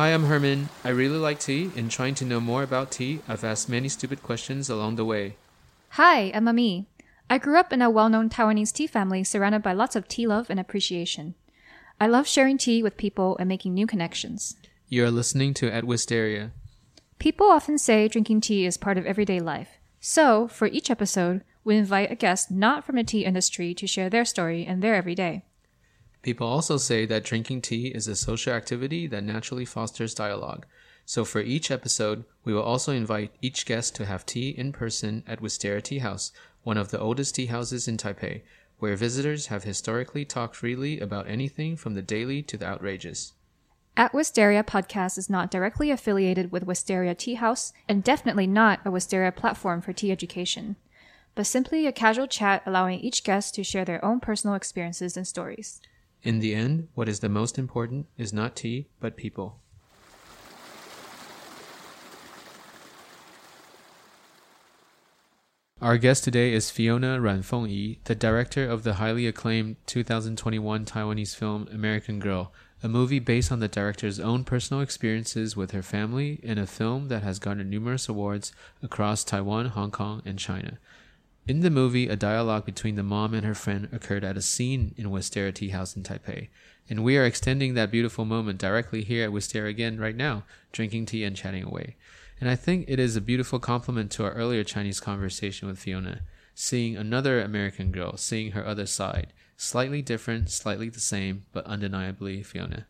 Hi, I'm Herman. I really like tea. and trying to know more about tea, I've asked many stupid questions along the way. Hi, I'm Ami. I grew up in a well known Taiwanese tea family surrounded by lots of tea love and appreciation. I love sharing tea with people and making new connections. You are listening to At Wistaria. People often say drinking tea is part of everyday life. So, for each episode, we invite a guest not from the tea industry to share their story and their everyday. People also say that drinking tea is a social activity that naturally fosters dialogue. So for each episode, we will also invite each guest to have tea in person at Wistaria Tea House, one of the oldest tea houses in Taipei, where visitors have historically talked freely about anything from the daily to the outrageous. At Wistaria podcast is not directly affiliated with Wistaria Tea House and definitely not a Wistaria platform for tea education, but simply a casual chat allowing each guest to share their own personal experiences and stories. In the end, what is the most important is not tea, but people. Our guest today is Fiona Ruan Feng I, the director of the highly acclaimed 2021 Taiwanese film American Girl, a movie based on the director's own personal experiences with her family in a film that has garnered numerous awards across Taiwan, Hong Kong, and China. In the movie, a dialogue between the mom and her friend occurred at a scene in Wistaria Tea House in Taipei, and we are extending that beautiful moment directly here at Wistaria again right now, drinking tea and chatting away. And I think it is a beautiful compliment to our earlier Chinese conversation with Fiona, seeing another American girl, seeing her other side, slightly different, slightly the same, but undeniably Fiona.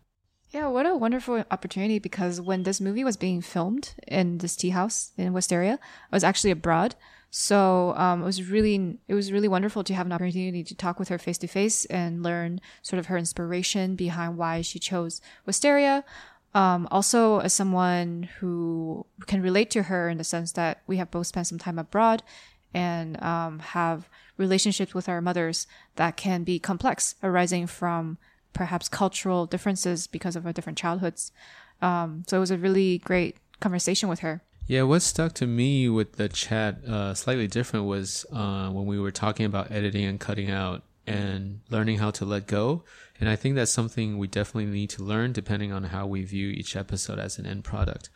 Yeah, what a wonderful opportunity because when this movie was being filmed in this tea house in Wistaria, I was actually abroad. So um, it was really it was really wonderful to have an opportunity to talk with her face to face and learn sort of her inspiration behind why she chose Wistaria. Um, also, as someone who can relate to her in the sense that we have both spent some time abroad and um, have relationships with our mothers that can be complex, arising from perhaps cultural differences because of our different childhoods. Um, so it was a really great conversation with her. Yeah, what stuck to me with the chat uh, slightly different was uh, when we were talking about editing and cutting out and learning how to let go. And I think that's something we definitely need to learn depending on how we view each episode as an end product.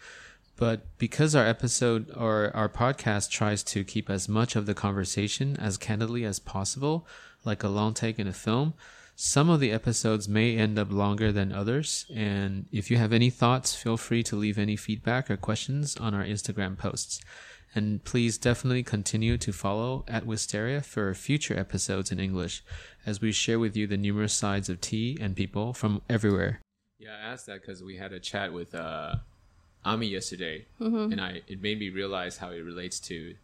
But because our episode or our podcast tries to keep as much of the conversation as candidly as possible, like a long take in a film, some of the episodes may end up longer than others. And if you have any thoughts, feel free to leave any feedback or questions on our Instagram posts. And please definitely continue to follow at Wistaria for future episodes in English as we share with you the numerous sides of tea and people from everywhere. Yeah, I asked that because we had a chat with uh, Ami yesterday, and I it made me realize how it relates to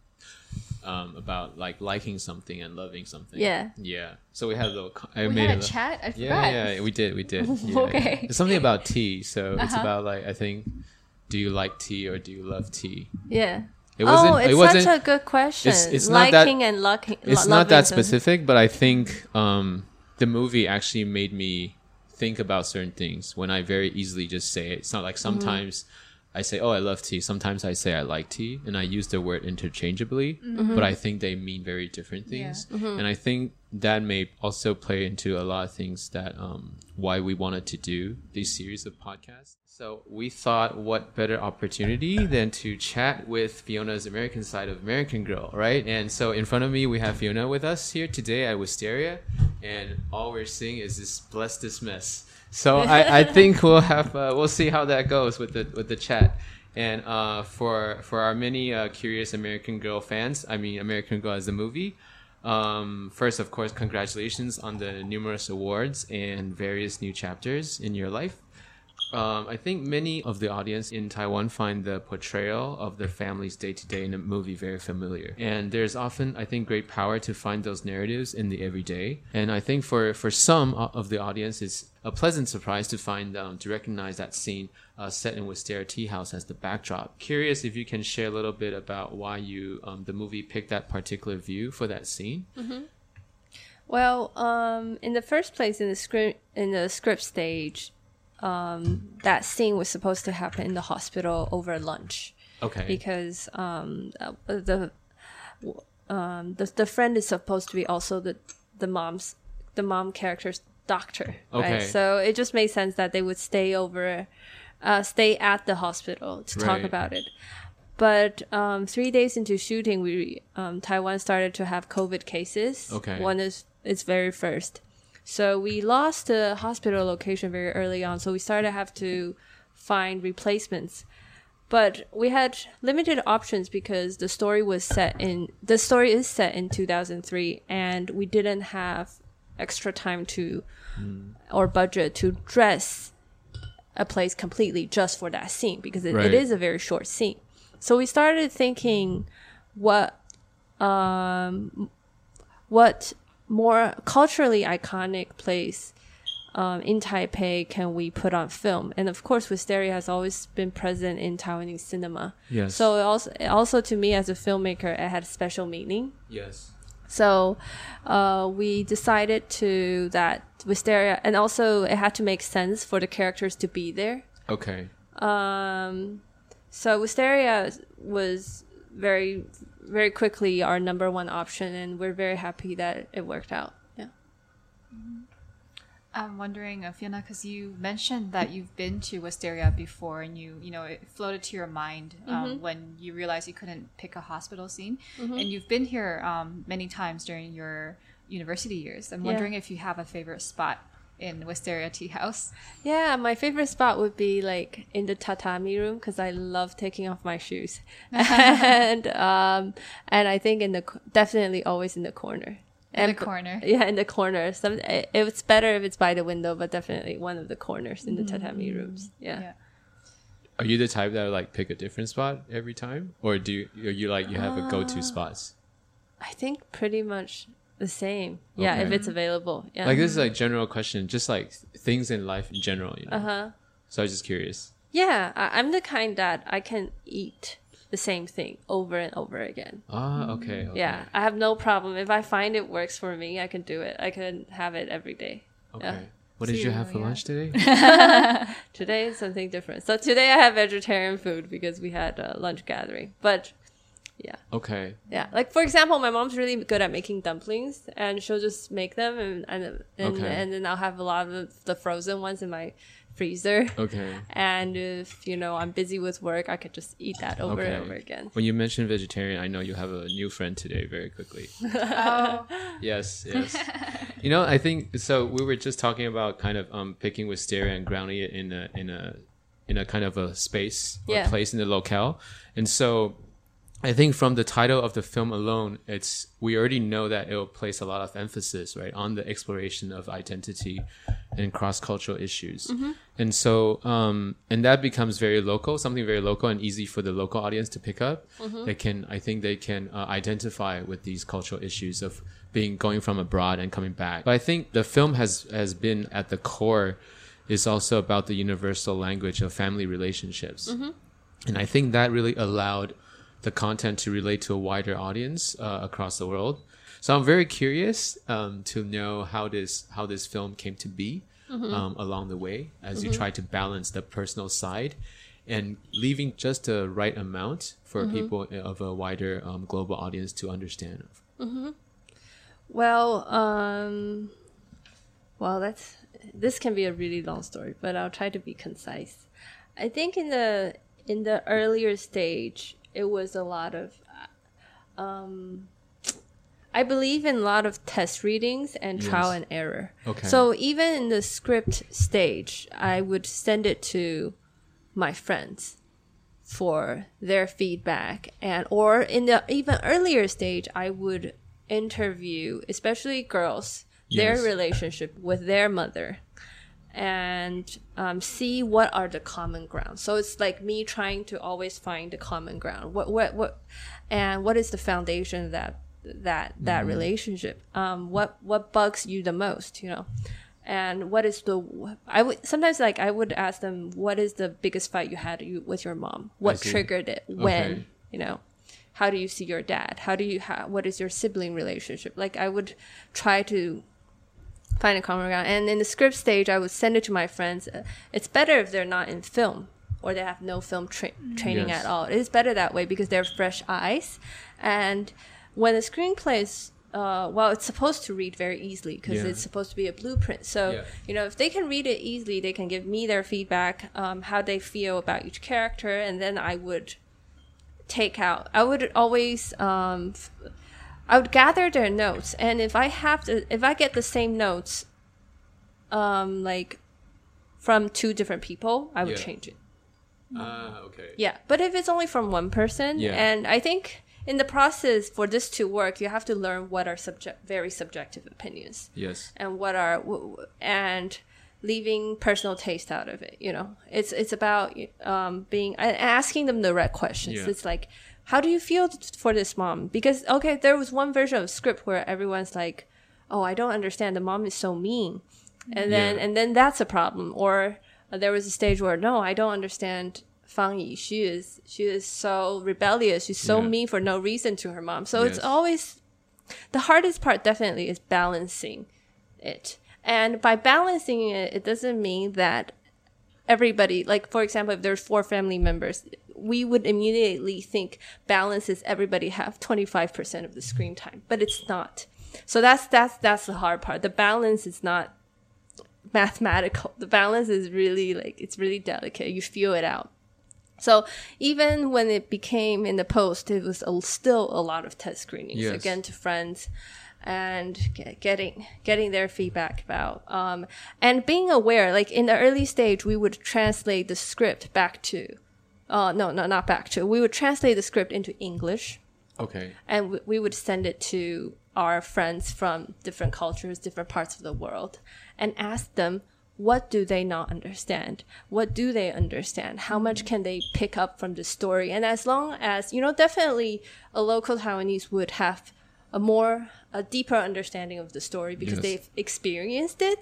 um, about like liking something and loving something. Yeah. Yeah. So we had a little. I We made had a chat. I forgot. yeah, yeah, we did, we did. Yeah. Okay. It's something about tea. So it's Uh-huh. about like I think, do you like tea or do you love tea? Yeah. It wasn't. oh, it's it wasn't. such a good question. it's- it's not that- Liking and locking. it's not that specific, but I think um, the movie actually made me think about certain things when I very easily just say it. It's not like Mm-hmm. Sometimes I say, "Oh, I love tea." Sometimes I say I like tea, and I use the word interchangeably, Mm-hmm. but I think they mean very different things. And I think that may also play into a lot of things that um, why we wanted to do this series of podcasts. So we thought, what better opportunity than to chat with Fiona's American side of American Girl, right? And so in front of me, we have Fiona with us here today at Wistaria, and all we're seeing is this bless this mess. So I, I think we'll have uh, we'll see how that goes with the with the chat. And uh, for for our many uh, curious American Girl fans, I mean American Girl as a movie. Um, first, of course, congratulations on the numerous awards and various new chapters in your life. Um, I think many of the audience in Taiwan find the portrayal of the family's day to day in a movie very familiar. And there's often, I think, great power to find those narratives in the everyday. And I think for, for some of the audience, it's a pleasant surprise to find um, to recognize that scene uh, set in Wistaria Tea House as the backdrop. Curious if you can share a little bit about why you um, the movie picked that particular view for that scene. Well, um, in the first place, in the script, in the script stage, um, that scene was supposed to happen in the hospital over lunch Okay. because um, uh, the um, the the friend is supposed to be also the the mom's the mom character's doctor. Okay. Right? So it just made sense that they would stay over uh, stay at the hospital to talk about it. But um, three days into shooting, we um, Taiwan started to have COVID cases. Okay. one is its very first, so we lost the hospital location very early on. So we started to have to find replacements. But we had limited options because the story was set in the story is set in 2003, and we didn't have extra time to or budget to dress a place completely just for that scene because it, Right. it is a very short scene. So we started thinking what um what more culturally iconic place um, in Taipei can we put on film? And of course, Wistaria has always been present in Taiwanese cinema. Yes. So it also, also to me as a filmmaker, it had a special meaning. Yes. So uh, we decided to that Wistaria, and also it had to make sense for the characters to be there. Okay. Um, so Wistaria was very, very quickly our number one option, and we're very happy that it worked out. Yeah. I'm wondering, uh, Fiona, because you mentioned that you've been to Wistaria before, and you, you know, it floated to your mind um, when you realized you couldn't pick a hospital scene, and you've been here um, many times during your university years. I'm Yeah. wondering if you have a favorite spot in Wistaria Tea House. Yeah, my favorite spot would be like in the tatami room because I love taking off my shoes, and um, and I think in the definitely always in the corner. In the corner. Yeah, in the corner. Some it- it's better if it's by the window, but definitely one of the corners in the tatami rooms. Yeah. Yeah. Are you the type that like pick a different spot every time, or do you, are you like you have a go-to spots? I think pretty much the same. Yeah, if it's available. Yeah. Like this is like general question, just like things in life in general, you know. uh huh. So I was just curious. Yeah, I, I'm the kind that I can eat the same thing over and over again. Ah, okay. okay. Yeah, I have no problem. If I find it works for me, I can do it. I can have it every day. Okay. Yeah. What did So you you- have for yeah. lunch today? Today is something different. So today I have vegetarian food because we had a lunch gathering. But yeah, okay. yeah. Like for example, my mom's really good at making dumplings, and she'll just make them, and and and, Okay. and then I'll have a lot of the frozen ones in my freezer. Okay. And if you know I'm busy with work, I could just eat that over okay. and over again. When you mentioned vegetarian, I know you have a new friend today. Very quickly. Oh, Yes, yes. you know, I think so. We were just talking about kind of um, picking wistaria and grounding it in a in a in a kind of a space or Yeah. place in the locale, and so I think from the title of the film alone, it's we already know that it will place a lot of emphasis right on the exploration of identity and cross cultural issues, and so um, and that becomes very local, something very local and easy for the local audience to pick up. They can, I think, they can uh, identify with these cultural issues of being going from abroad and coming back. But I think the film has has been at the core is also about the universal language of family relationships. And I think that really allowed the content to relate to a wider audience uh, across the world. So I'm very curious um, to know how this how this film came to be um, along the way as you try to balance the personal side and leaving just the right amount for people of a wider um, global audience to understand. Well, um, well, that's this can be a really long story, but I'll try to be concise. I think in the in the earlier stage, it was a lot of, um, I believe in a lot of test readings and trial Yes. and error. Okay. So even in the script stage, I would send it to my friends for their feedback and or in the even earlier stage i would interview especially girls their relationship with their mother and um, see what are the common ground. So it's like me trying to always find the common ground. What what what and what is the foundation of that that that relationship? Um what what bugs you the most you know? And what is the i would sometimes like i would ask them what is the biggest fight you had you, with your mom? What triggered it? When? Okay. you know? How do you see your dad? How do you ha- what is your sibling relationship? Like i would try to find a common ground and in the script stage i would send it to my friends Uh, it's better if they're not in film or they have no film tra- training Yes. at all it is better that way because they're fresh eyes and when the screenplay is uh, well, it's supposed to read very easily because Yeah. it's supposed to be a blueprint. So, Yeah. you know, if they can read it easily, they can give me their feedback, um, how they feel about each character, and then I would take out. I would always, um, f- I would gather their notes, and if I have to, if I get the same notes, um, like from two different people, I would Yeah. change it. Ah, okay. Yeah, but if it's only from one person, Yeah. and I think in the process for this to work, you have to learn what are subject very subjective opinions Yes. and what are w- w- and leaving personal taste out of it. You know, it's it's about um, being and asking them the right questions. Yeah. It's like, how do you feel for this mom? Because okay, there was one version of script where everyone's like, oh, I don't understand. The mom is so mean, and then Yeah. and then that's a problem. Or uh, there was a stage where no, I don't understand. Fang Yi, she is she is so rebellious. She's so Yeah. mean for no reason to her mom. So it's always the hardest part. Definitely is balancing it, and by balancing it, it doesn't mean that everybody. Like for example, if there's four family members, we would immediately think balance is everybody have twenty five percent of the screen time, but it's not. So that's that's that's the hard part. The balance is not mathematical. The balance is really like it's really delicate. You feel it out. So even when it became in the post, it was a, still a lot of test screenings Yes. again to friends and ge- getting getting their feedback about um, and being aware. Like in the early stage, we would translate the script back to. Uh, no, no, not back to. We would translate the script into English Okay. and we, we would send it to our friends from different cultures, different parts of the world, and ask them what do they not understand? What do they understand? How much can they pick up from the story? And as long as you know, definitely a local Taiwanese would have a more a deeper understanding of the story because Yes. they've experienced it.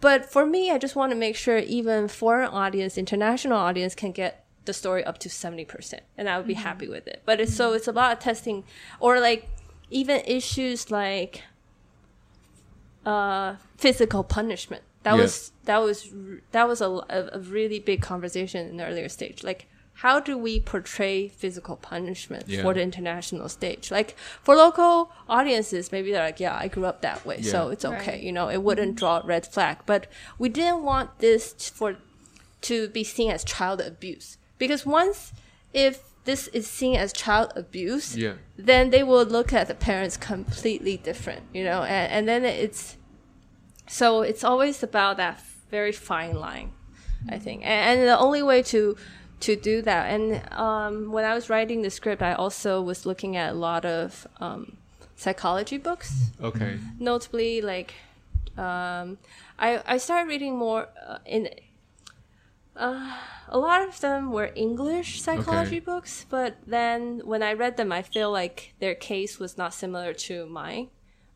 But for me, I just want to make sure even foreign audience, international audience can get the story up to 70% and I would be happy mm-hmm. with it. But it's so mm-hmm. it's a lot of testing or like even issues like uh physical punishment. That Yeah. was that was that was a, a, a really big conversation in the earlier stage. Like how do we portray physical punishment Yeah. for the international stage? Like for local audiences, maybe they're like, "Yeah, I grew up that way, so it's okay." Right. You know, it wouldn't mm-hmm. draw a red flag. But we didn't want this for to be seen as child abuse because once if this is seen as child abuse, Yeah. then they will look at the parents completely different, you know, and, and then it's so it's always about that very fine line, I think, and, and the only way to to do that. And um, when I was writing the script, I also was looking at a lot of um, psychology books Okay. notably like um, I I started reading more uh, in uh, a lot of them were English psychology Okay. books, but then when I read them, I feel like their case was not similar to mine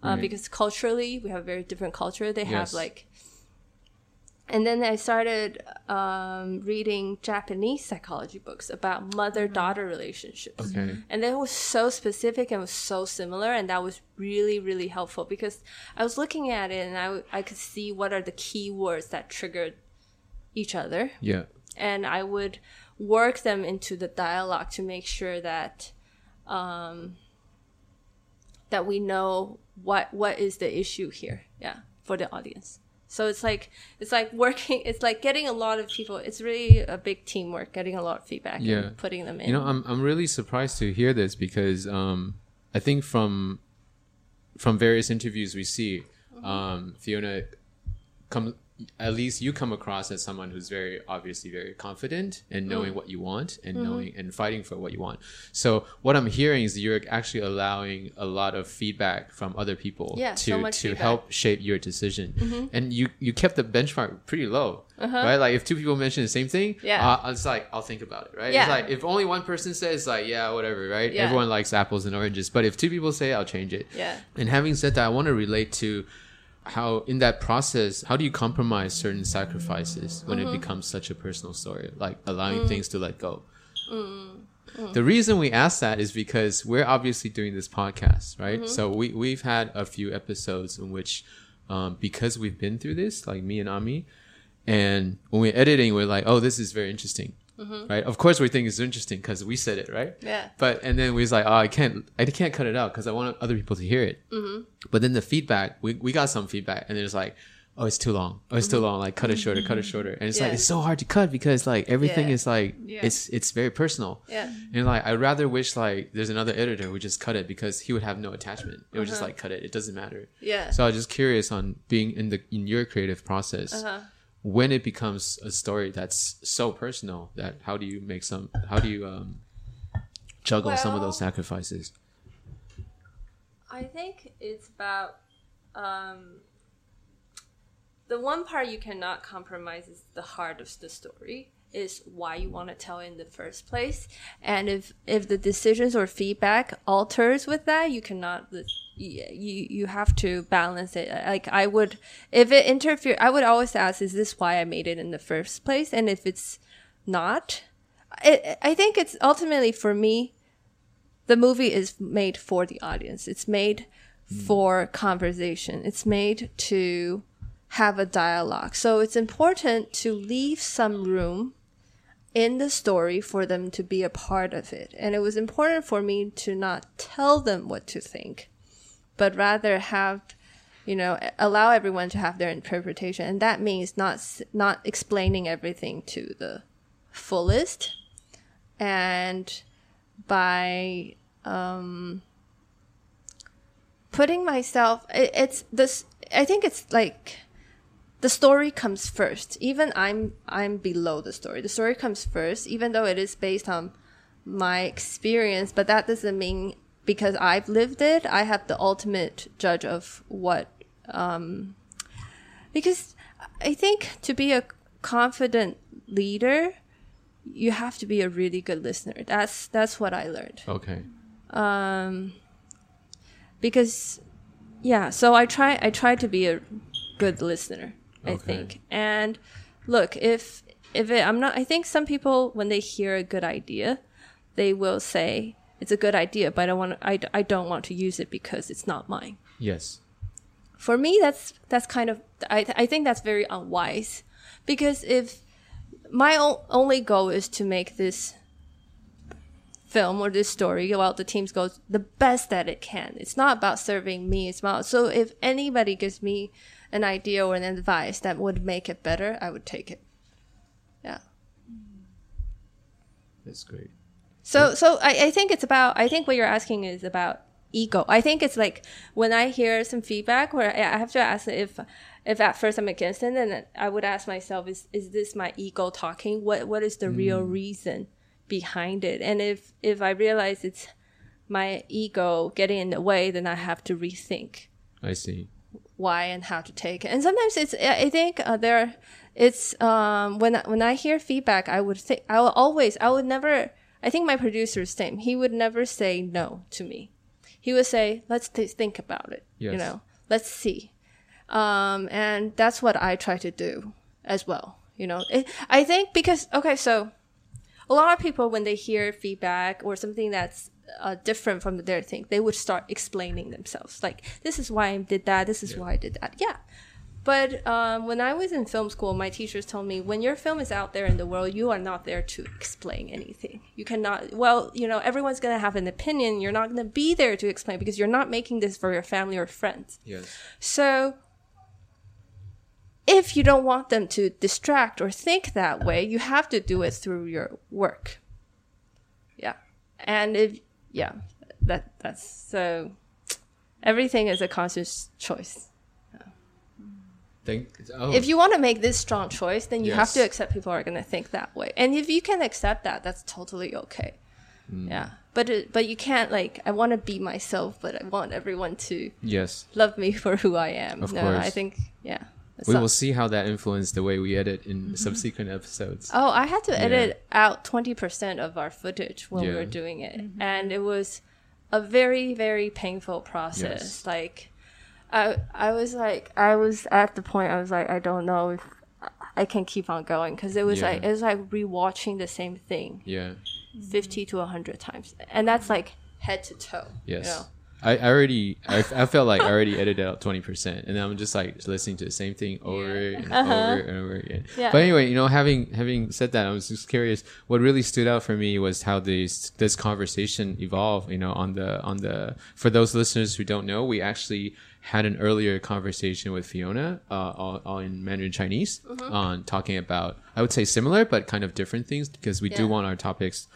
uh, Right. because culturally we have a very different culture. They have like. And then I started um, reading Japanese psychology books about mother-daughter relationships Okay. and that was so specific and was so similar and that was really really helpful because i was looking at it and i, w- I could see what are the key words that triggered each other. Yeah. and i would work them into the dialogue to make sure that um, that we know what what is the issue here. Yeah for the audience. So it's like it's like working it's like getting a lot of people it's really a big teamwork getting a lot of feedback Yeah. and putting them in You know, I'm I'm really surprised to hear this because um, I think from from various interviews we see, um, Fiona come at least you come across as someone who's very obviously very confident and knowing what you want and knowing and fighting for what you want. So what I'm hearing is you're actually allowing a lot of feedback from other people Yeah, to so to feedback. help shape your decision. And you you kept the benchmark pretty low, right? Like if two people mention the same thing, Uh-huh. Yeah. uh, it's like I'll think about it, right? Yeah. It's like if only one person says like yeah whatever, right? Yeah. Everyone likes apples and oranges, but if two people say I'll change it. Yeah. And having said that, I want to relate to how in that process, how do you compromise certain sacrifices when Mm-hmm. it becomes such a personal story, like allowing Mm. things to let go? The reason we ask that is because we're obviously doing this podcast, right? Mm-hmm. So we we've had a few episodes in which, um, because we've been through this, like me and Ami, and when we're editing, we're like, oh, this is very interesting. Right? Of course, we think it's interesting because we said it, right? Yeah. But and then we was like, oh, I can't, I can't cut it out because I want other people to hear it. Mm-hmm. But then the feedback, we we got some feedback, and it's like, oh, it's too long. Oh, it's too long. Like cut it shorter, cut it shorter. And it's like it's so hard to cut because like everything Yeah. is like Yeah. it's it's very personal. Yeah. And like I would rather wish like there's another editor who just cut it because he would have no attachment. It would just like cut it. It doesn't matter. Uh-huh. Yeah. So I was just curious on being in the in your creative process Uh-huh. When it becomes a story that's so personal that how do you make some how do you um juggle some of those sacrifices? I think it's about um, the one part you cannot compromise is the heart of the story is why you want to tell in the first place and if if the decisions or feedback alters with that you cannot you you have to balance it like i would if it interfere i would always ask is this why i made it in the first place and if it's not it, i think it's ultimately for me the movie is made for the audience. It's made hmm. for conversation. It's made to have a dialogue. So it's important to leave some room in the story for them to be a part of it. And it was important for me to not tell them what to think, but rather have you know allow everyone to have their interpretation. And that means not not explaining everything to the fullest. And by um, putting myself it, it's this i think it's like the story comes first. Even i'm i'm below the story. The story comes first even though it is based on my experience but that doesn't mean because i've lived it i have the ultimate judge of what um because i think to be a confident leader you have to be a really good listener that's that's what i learned Okay. um because yeah so i try i try to be a good listener i Okay. think and look if if it, i'm not i think some people when they hear a good idea they will say it's a good idea but i don't want I, I don't want to use it because it's not mine Yes. for me that's that's kind of i, I think that's very unwise because if my o- only goal is to make this film or this story about the team's goals the best that it can it's not about serving me it's about so if anybody gives me an idea or an advice that would make it better i would take it yeah That's great. So so I, I think it's about I think what you're asking is about ego. I think it's like when I hear some feedback where I have to ask if if at first I'm against it, then I would ask myself is is this my ego talking? What what is the real reason behind it? And if if I realize it's my ego getting in the way, then I have to rethink I see. why and how to take it. And sometimes it's I think uh, there it's um when I, when I hear feedback, I would think I will always I would never. I think my producer's same. He would never say no to me. He would say, "Let's th- think about it." Yes. You know, let's see. Um, and that's what I try to do as well. You know, it, I think because okay, so a lot of people when they hear feedback or something that's uh, different from their thing, they would start explaining themselves. Like, this is why I did that. This is why I did that. Yeah. But um, when I was in film school, my teachers told me when your film is out there in the world, you are not there to explain anything. You cannot. Well, you know, everyone's gonna have an opinion. You're not gonna be there to explain because you're not making this for your family or friends. Yes. So if you don't want them to distract or think that way, you have to do it through your work. Yeah. And if yeah, that that's so everything is a conscious choice. Thank. Oh, If you want to make this strong choice, then you have to accept people are going to think that way. And if you can accept that, that's totally okay. Mm. Yeah. But it, but you can't like I want to be myself, but I want everyone to yes. love me for who I am. Of no, I think yeah. We not- will see how that influenced the way we edit in Mm-hmm. subsequent episodes. Oh, I had to edit out 20% of our footage when we were doing it. And it was a very, very painful process. Yes. Like, I, I was like, I was at the point, I was like, I don't know if I can keep on going. Because it was Yeah. like, it was like rewatching the same thing Yeah. 50 to 100 times. And that's like head to toe. Yes. You know? I, I already I, I felt like I already edited out twenty percent, and then I'm just like listening to the same thing over and over and over again. Uh-huh. Yeah. But anyway, you know, having having said that, I was just curious. What really stood out for me was how this this conversation evolved. You know, on the on the for those listeners who don't know, we actually had an earlier conversation with Fiona uh, all, all in Mandarin Chinese Mm-hmm. on talking about I would say similar but kind of different things because we do want our topics,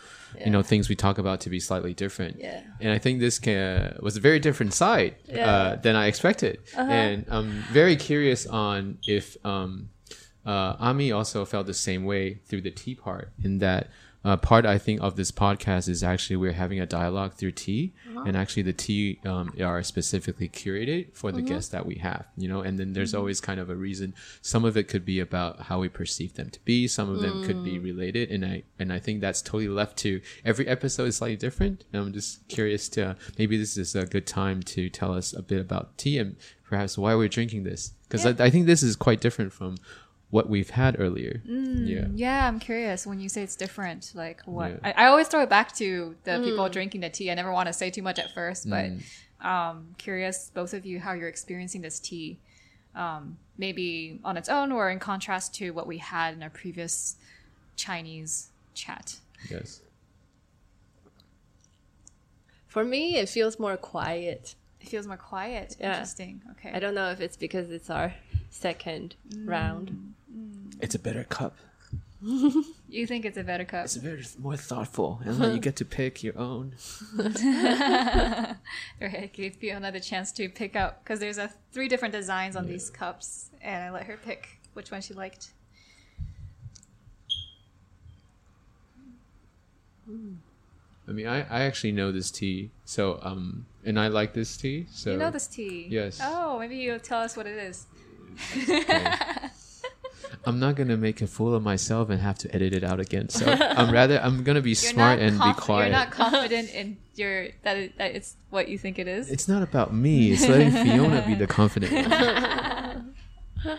you know, things we talk about to be slightly different. Yeah. And I think this can, was a very different side uh, Yeah. Uh-huh. than I expected. And I'm very curious on if um, uh, Ami also felt the same way through the tea part, in that uh, part I think of this podcast is actually we're having a dialogue through tea, Uh-huh. and actually the tea um, are specifically curated for the Mm-hmm. guests that we have, you know. And then there's always kind of a reason. Some of it could be about how we perceive them to be. Some of them could Mm. be related, and I and I think that's totally left to every episode is slightly different. And I'm just curious to maybe this is a good time to tell us a bit about tea and perhaps why we're drinking this because I, I think this is quite different from what we've had earlier. Yeah. Yeah, I'm curious when you say it's different. Like what? Yeah. I, I always throw it back to the people drinking the tea. I never want to say too much at first, but um, curious, both of you, how you're experiencing this tea, um, maybe on its own or in contrast to what we had in our previous Chinese chat. Yes. For me, it feels more quiet. It feels more quiet. Yeah. Interesting. Okay. I don't know if it's because it's our second round. It's a better cup. You think it's a better cup? It's a very more thoughtful, and then you get to pick your own. Right, gave you another chance to pick out because there's a three different designs on these cups, and I let her pick which one she liked. I mean, I, I actually know this tea, so um, and I like this tea. So you know this tea? Yes. Oh, maybe you'll tell us what it is. I'm not gonna make a fool of myself and have to edit it out again. So I'm rather I'm gonna be smart and be quiet. You're not confident in your that, it, that it's what you think it is. It's not about me. It's letting Fiona be the confident one.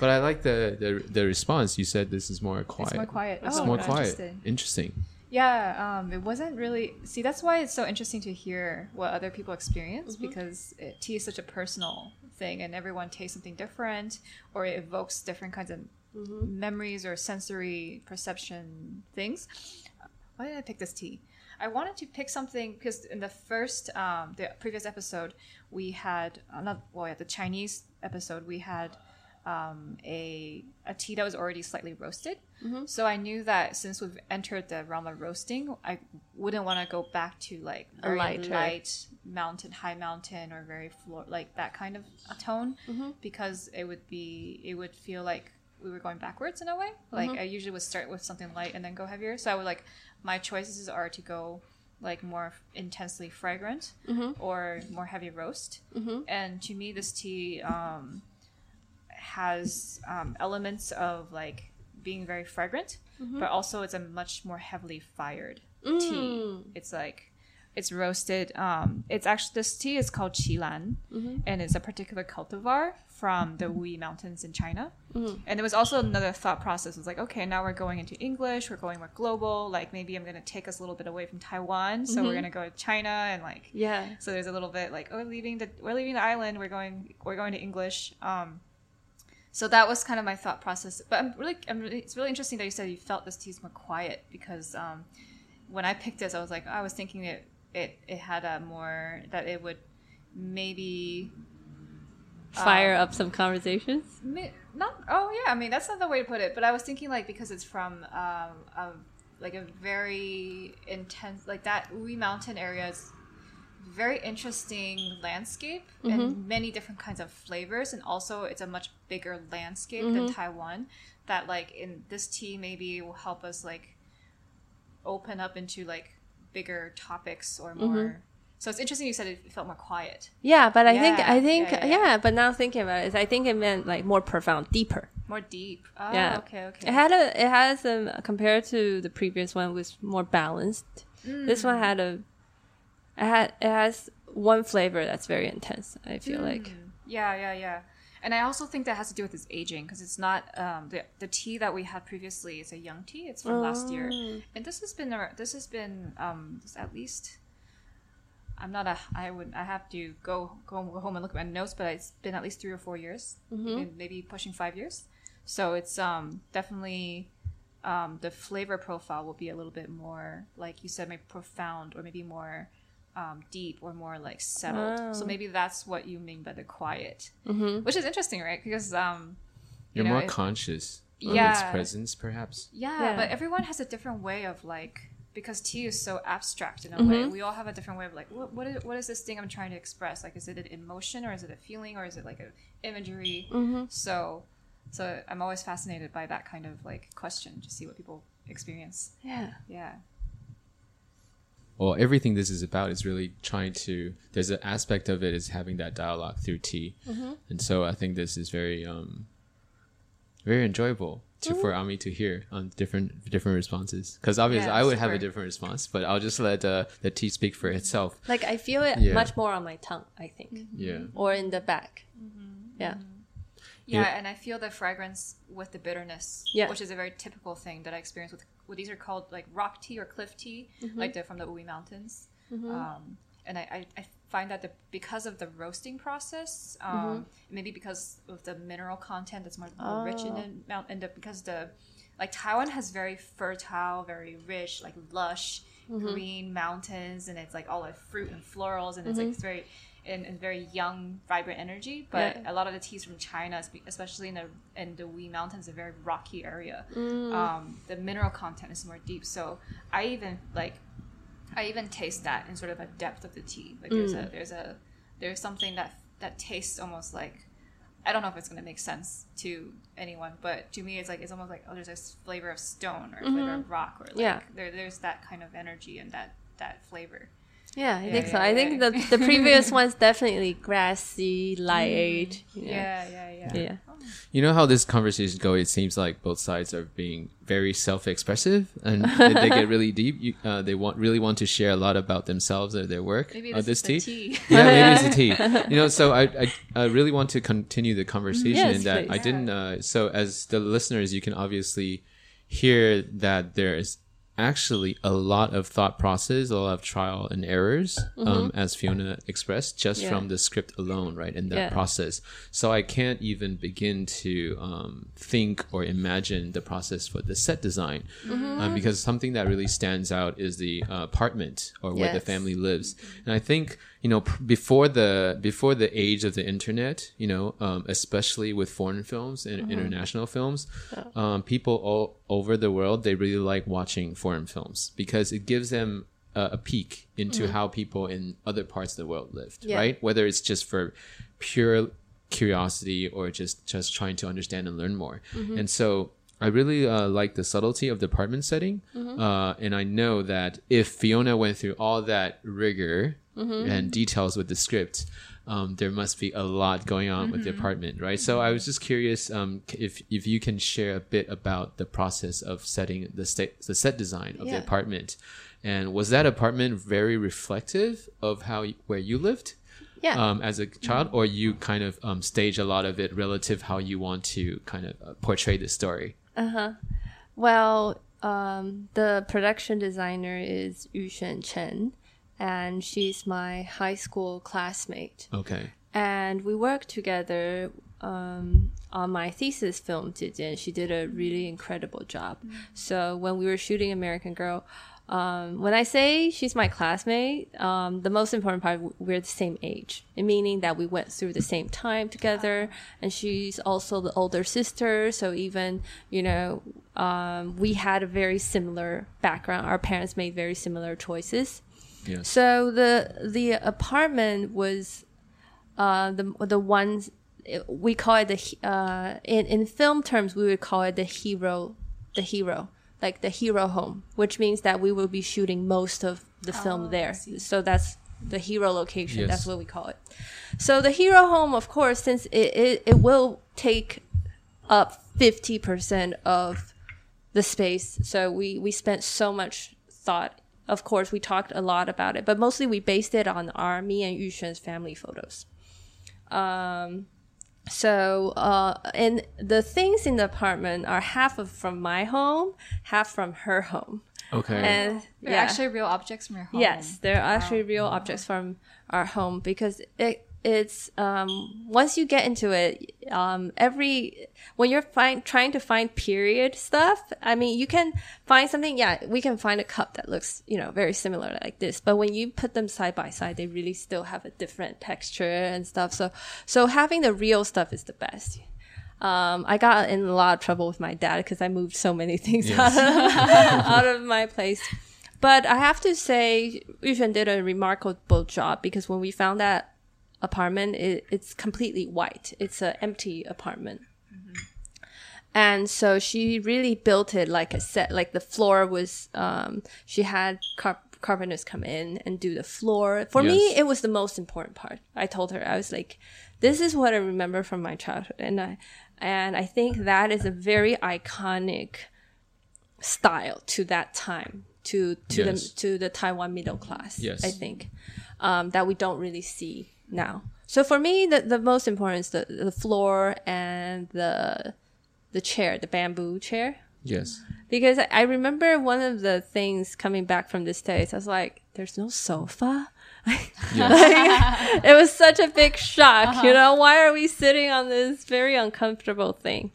but I like the, the the response. You said this is more quiet. It's more quiet. It's oh, more quiet. interesting. Interesting. Yeah, um, it wasn't really. See, that's why it's so interesting to hear what other people experience because it, tea is such a personal thing, and everyone tastes something different, or it evokes different kinds of memories or sensory perception things. Why did I pick this tea? I wanted to pick something because in the first, um, the previous episode, we had uh, not well, yeah, the Chinese episode, we had um, a a tea that was already slightly roasted. Mm-hmm. So I knew that since we've entered the realm of roasting, I wouldn't want to go back to like A very lighter. light mountain, high mountain, or very floor like that kind of a tone, mm-hmm. because it would be it would feel like we were going backwards in a way. Mm-hmm. Like I usually would start with something light and then go heavier. So I would like my choices are to go like more intensely fragrant or more heavy roast. And to me, this tea um, has um, elements of like being very fragrant, but also it's a much more heavily fired tea. It's like it's roasted. Um, it's actually this tea is called Qilan, and it's a particular cultivar from the Wuyi Mountains in China. And it was also another thought process. Was like, okay, now we're going into English. We're going more global. Like maybe I'm going to take us a little bit away from Taiwan, so we're going to go to China and like Yeah. so there's a little bit like oh, we're leaving the we're leaving the island. We're going we're going to English. Um, so that was kind of my thought process. But I'm really, I'm really it's really interesting that you said you felt this tea is more quiet because um, when I picked this, I was like I was thinking that it it had a more that it would maybe Fire up some conversations. Not oh yeah i mean that's not the way to put it but i was thinking like because it's from um a, like a very intense like that Wuyi mountain area is very interesting landscape and mm-hmm. many different kinds of flavors and also it's a much bigger landscape than mm-hmm. taiwan that like in this tea maybe will help us like open up into like bigger topics or mm-hmm. more so it's interesting you said it felt more quiet Yeah, but I think I think yeah, yeah, yeah, yeah. but now thinking about it, I think it meant like more profound, deeper. more deep oh Yeah. okay okay It had a it has um compared to the previous one was more balanced. This one mm. had a it had it has one flavor that's very intense. I feel like Yeah, yeah, yeah. And I also think that has to do with its aging because it's not um, the the tea that we had previously. It's a young tea. It's from last year, and this has been this has been um, at least I'm not a. I would. I have to go go home and look at my notes, but it's been at least three or four years, mm-hmm. maybe pushing five years. So it's um definitely um, the flavor profile will be a little bit more like you said, maybe profound or maybe more um, deep or more like settled. Oh. So maybe that's what you mean by the quiet, mm-hmm. which is interesting, right? Because um, you are more it, conscious yeah, of its presence, perhaps. Yeah, yeah, but everyone has a different way of like because tea is so abstract in a mm-hmm. way. We all have a different way of like, what, what, is, what is this thing I'm trying to express? Like, is it an emotion or is it a feeling or is it like an imagery? Mm-hmm. So, so I'm always fascinated by that kind of like question to see what people experience. Yeah. Yeah. Well, everything this is about is really trying to. There's an aspect of it is having that dialogue through tea, mm-hmm. and so I think this is very, um, very enjoyable to mm-hmm. for Ami to hear on different different responses. Because obviously, yeah, I would super. have a different response, but I'll just let uh, the tea speak for itself. Like I feel it yeah. much more on my tongue. I think. Mm-hmm. Yeah. Or in the back. Mm-hmm. Yeah. Yeah, yeah, and I feel the fragrance with the bitterness, yeah. which is a very typical thing that I experience with. Well, these are called like rock tea or cliff tea, mm-hmm. like they're from the Wuyi Mountains. Mm-hmm. Um, and I, I, I, find that the, because of the roasting process, um, mm-hmm. maybe because of the mineral content that's more, more oh. rich in the and the, because the like Taiwan has very fertile, very rich, like lush mm-hmm. green mountains, and it's like all like fruit and florals, and it's like mm-hmm. it's very and, and, very young, vibrant energy. But yeah. a lot of the teas from China, especially in the in the Wuyi Mountains, a very rocky area. Mm. Um, the mineral content is more deep. So I even like I even taste that in sort of a depth of the tea. Like there's mm. a there's a there's something that that tastes almost like I don't know if it's gonna make sense to anyone, but to me it's like it's almost like oh there's this flavor of stone or mm-hmm. flavor of rock or like yeah. there there's that kind of energy and that that flavor. Yeah, I yeah, think yeah, so. Yeah, I think the the previous one's definitely grassy, light. Mm. Yeah, yeah, yeah. Yeah. You know how this conversation go? It seems like both sides are being very self-expressive, and they get really deep. You, uh, they want really want to share a lot about themselves or their work. Maybe this, this tea. tea. yeah, maybe it's the tea. You know, so I, I, I really want to continue the conversation yes, in that please. I didn't. Uh, so as the listeners, you can obviously hear that there is actually a lot of thought process, a lot of trial and errors, mm-hmm. um, as Fiona expressed, just yeah. from the script alone, right? In that yeah. process. So I can't even begin to um, think or imagine the process for the set design mm-hmm. um, because something that really stands out is the uh, apartment or where yes. the family lives. And I think you know before the before the age of the internet you know um, especially with foreign films and mm-hmm. international films yeah. um, people all over the world they really like watching foreign films because it gives them a, a peek into mm-hmm. how people in other parts of the world lived yeah. right whether it's just for pure curiosity or just just trying to understand and learn more mm-hmm. and so I really uh, like the subtlety of the apartment setting, mm-hmm. uh, and I know that if Fiona went through all that rigor mm-hmm. and details with the script, um, there must be a lot going on mm-hmm. with the mm-hmm. apartment, right? So I was just curious um, if if you can share a bit about the process of setting the sta- the set design of yeah. the apartment, and was that apartment very reflective of how where you lived? Yeah. Um, as a child, or you kind of um, stage a lot of it relative how you want to kind of uh, portray the story. Uh huh. Well, um, the production designer is Yu Shen Chen and she's my high school classmate. Okay. And we worked together um, on my thesis film, Jijian. She did a really incredible job. Mm-hmm. So when we were shooting American Girl, um, when I say she's my classmate, um, the most important part, we're the same age, meaning that we went through the same time together. And she's also the older sister. So even, you know, um, we had a very similar background. Our parents made very similar choices. Yes. So the the apartment was uh, the the ones we call it the uh, in in film terms we would call it the hero the hero like the hero home, which means that we will be shooting most of the film oh, there. So that's the hero location. Yes. That's what we call it. So the hero home, of course, since it, it, it will take up 50% of the space. So we, we spent so much thought of course, we talked a lot about it, but mostly we based it on our me and Yushen's family photos. Um, so, uh, and the things in the apartment are half of from my home, half from her home. Okay. And They're yeah, actually real objects from your home. yes, they're actually real objects from our home because it it's um once you get into it um every when you're find, trying to find period stuff i mean you can find something yeah we can find a cup that looks you know very similar like this but when you put them side by side they really still have a different texture and stuff so so having the real stuff is the best um, I got in a lot of trouble with my dad because I moved so many things Yes. out, of, out of my place. But I have to say, Yushen did a remarkable job because when we found that apartment, it, it's completely white. It's an empty apartment. And so she really built it like a set. Like the floor was, um, she had car- carpenters come in and do the floor. For me, it was the most important part. I told her, I was like, this is what I remember from my childhood. And I, and I think that is a very iconic style to that time to to Yes. the to the Taiwan middle class. Yes. I think um, that we don't really see now. So for me, the the most important is the the floor and the the chair, the bamboo chair, yes. because I- I remember one of the things coming back from the states. I was like, "There's no sofa." Yes. it was such a big shock. You know, why are we sitting on this very uncomfortable thing?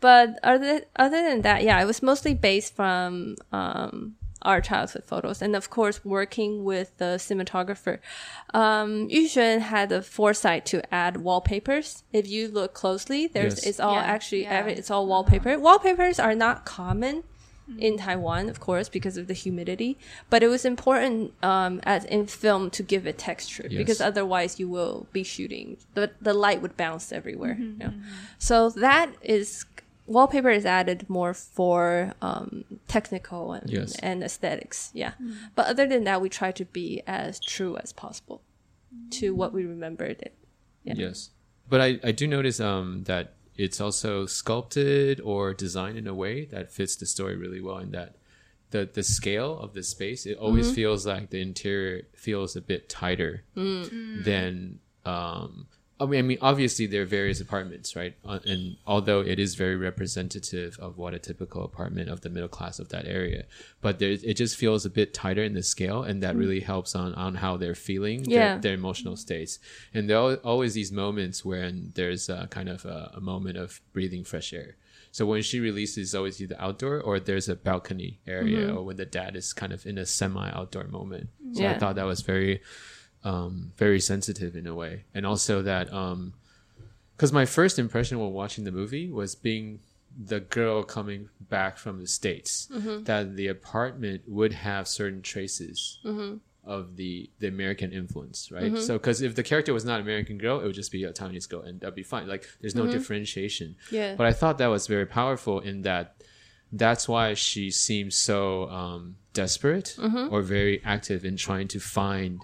But other other than that, yeah, it was mostly based from um, our childhood photos, and of course, working with the cinematographer. Um, Yushen had the foresight to add wallpapers. If you look closely, there's Yes. it's all Yeah, actually yeah. it's all wallpaper. Wallpapers are not common in Taiwan, of course, because of the humidity. But it was important um, as in film to give it texture Yes. because otherwise you will be shooting the the light would bounce everywhere. you know. So that is wallpaper is added more for um, technical and, Yes. and aesthetics. Yeah, but other than that, we try to be as true as possible to what we remembered it. Yeah. Yes. But I, I do notice um, that it's also sculpted or designed in a way that fits the story really well in that the, the scale of the space, it always feels like the interior feels a bit tighter than um, I mean, I mean, obviously there are various apartments, right? Uh, and although it is very representative of what a typical apartment of the middle class of that area, but there, it just feels a bit tighter in the scale, and that really helps on on how they're feeling, Yeah. their, their emotional states. And there are always these moments when there's a kind of a, a moment of breathing fresh air. So when she releases, always either outdoor or there's a balcony area, or when the dad is kind of in a semi-outdoor moment. So I thought that was very um, very sensitive in a way, and also that um, because my first impression when watching the movie was being the girl coming back from the states, mm-hmm. that the apartment would have certain traces mm-hmm. of the the American influence, right? Mm-hmm. So because if the character was not American girl, it would just be a Taiwanese girl, and that'd be fine. Like there's no differentiation. Yeah. But I thought that was very powerful in that that's why she seems so um, desperate or very active in trying to find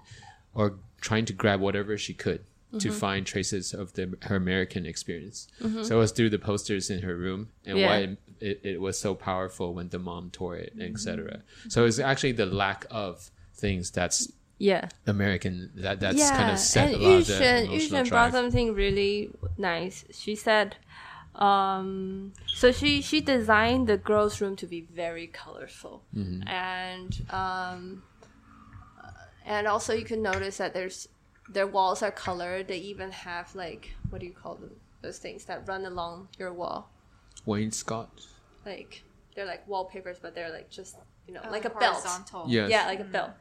or trying to grab whatever she could to find traces of the, her American experience. So it was through the posters in her room and Yeah. why it, it, it was so powerful when the mom tore it, etc. So it's actually the lack of things that's Yeah. American that that's yeah. kind of set and a lot of the emotional brought something really nice. She said, um, so she she designed the girls' room to be very colorful, Mm-hmm. and um, and also you can notice that there's their walls are colored. They even have like what do you call them? Those things that run along your wall, Wainscot. like they're like wallpapers, but they're like just you know Oh, like a belt. horizontal. Yes. Yeah, like a belt.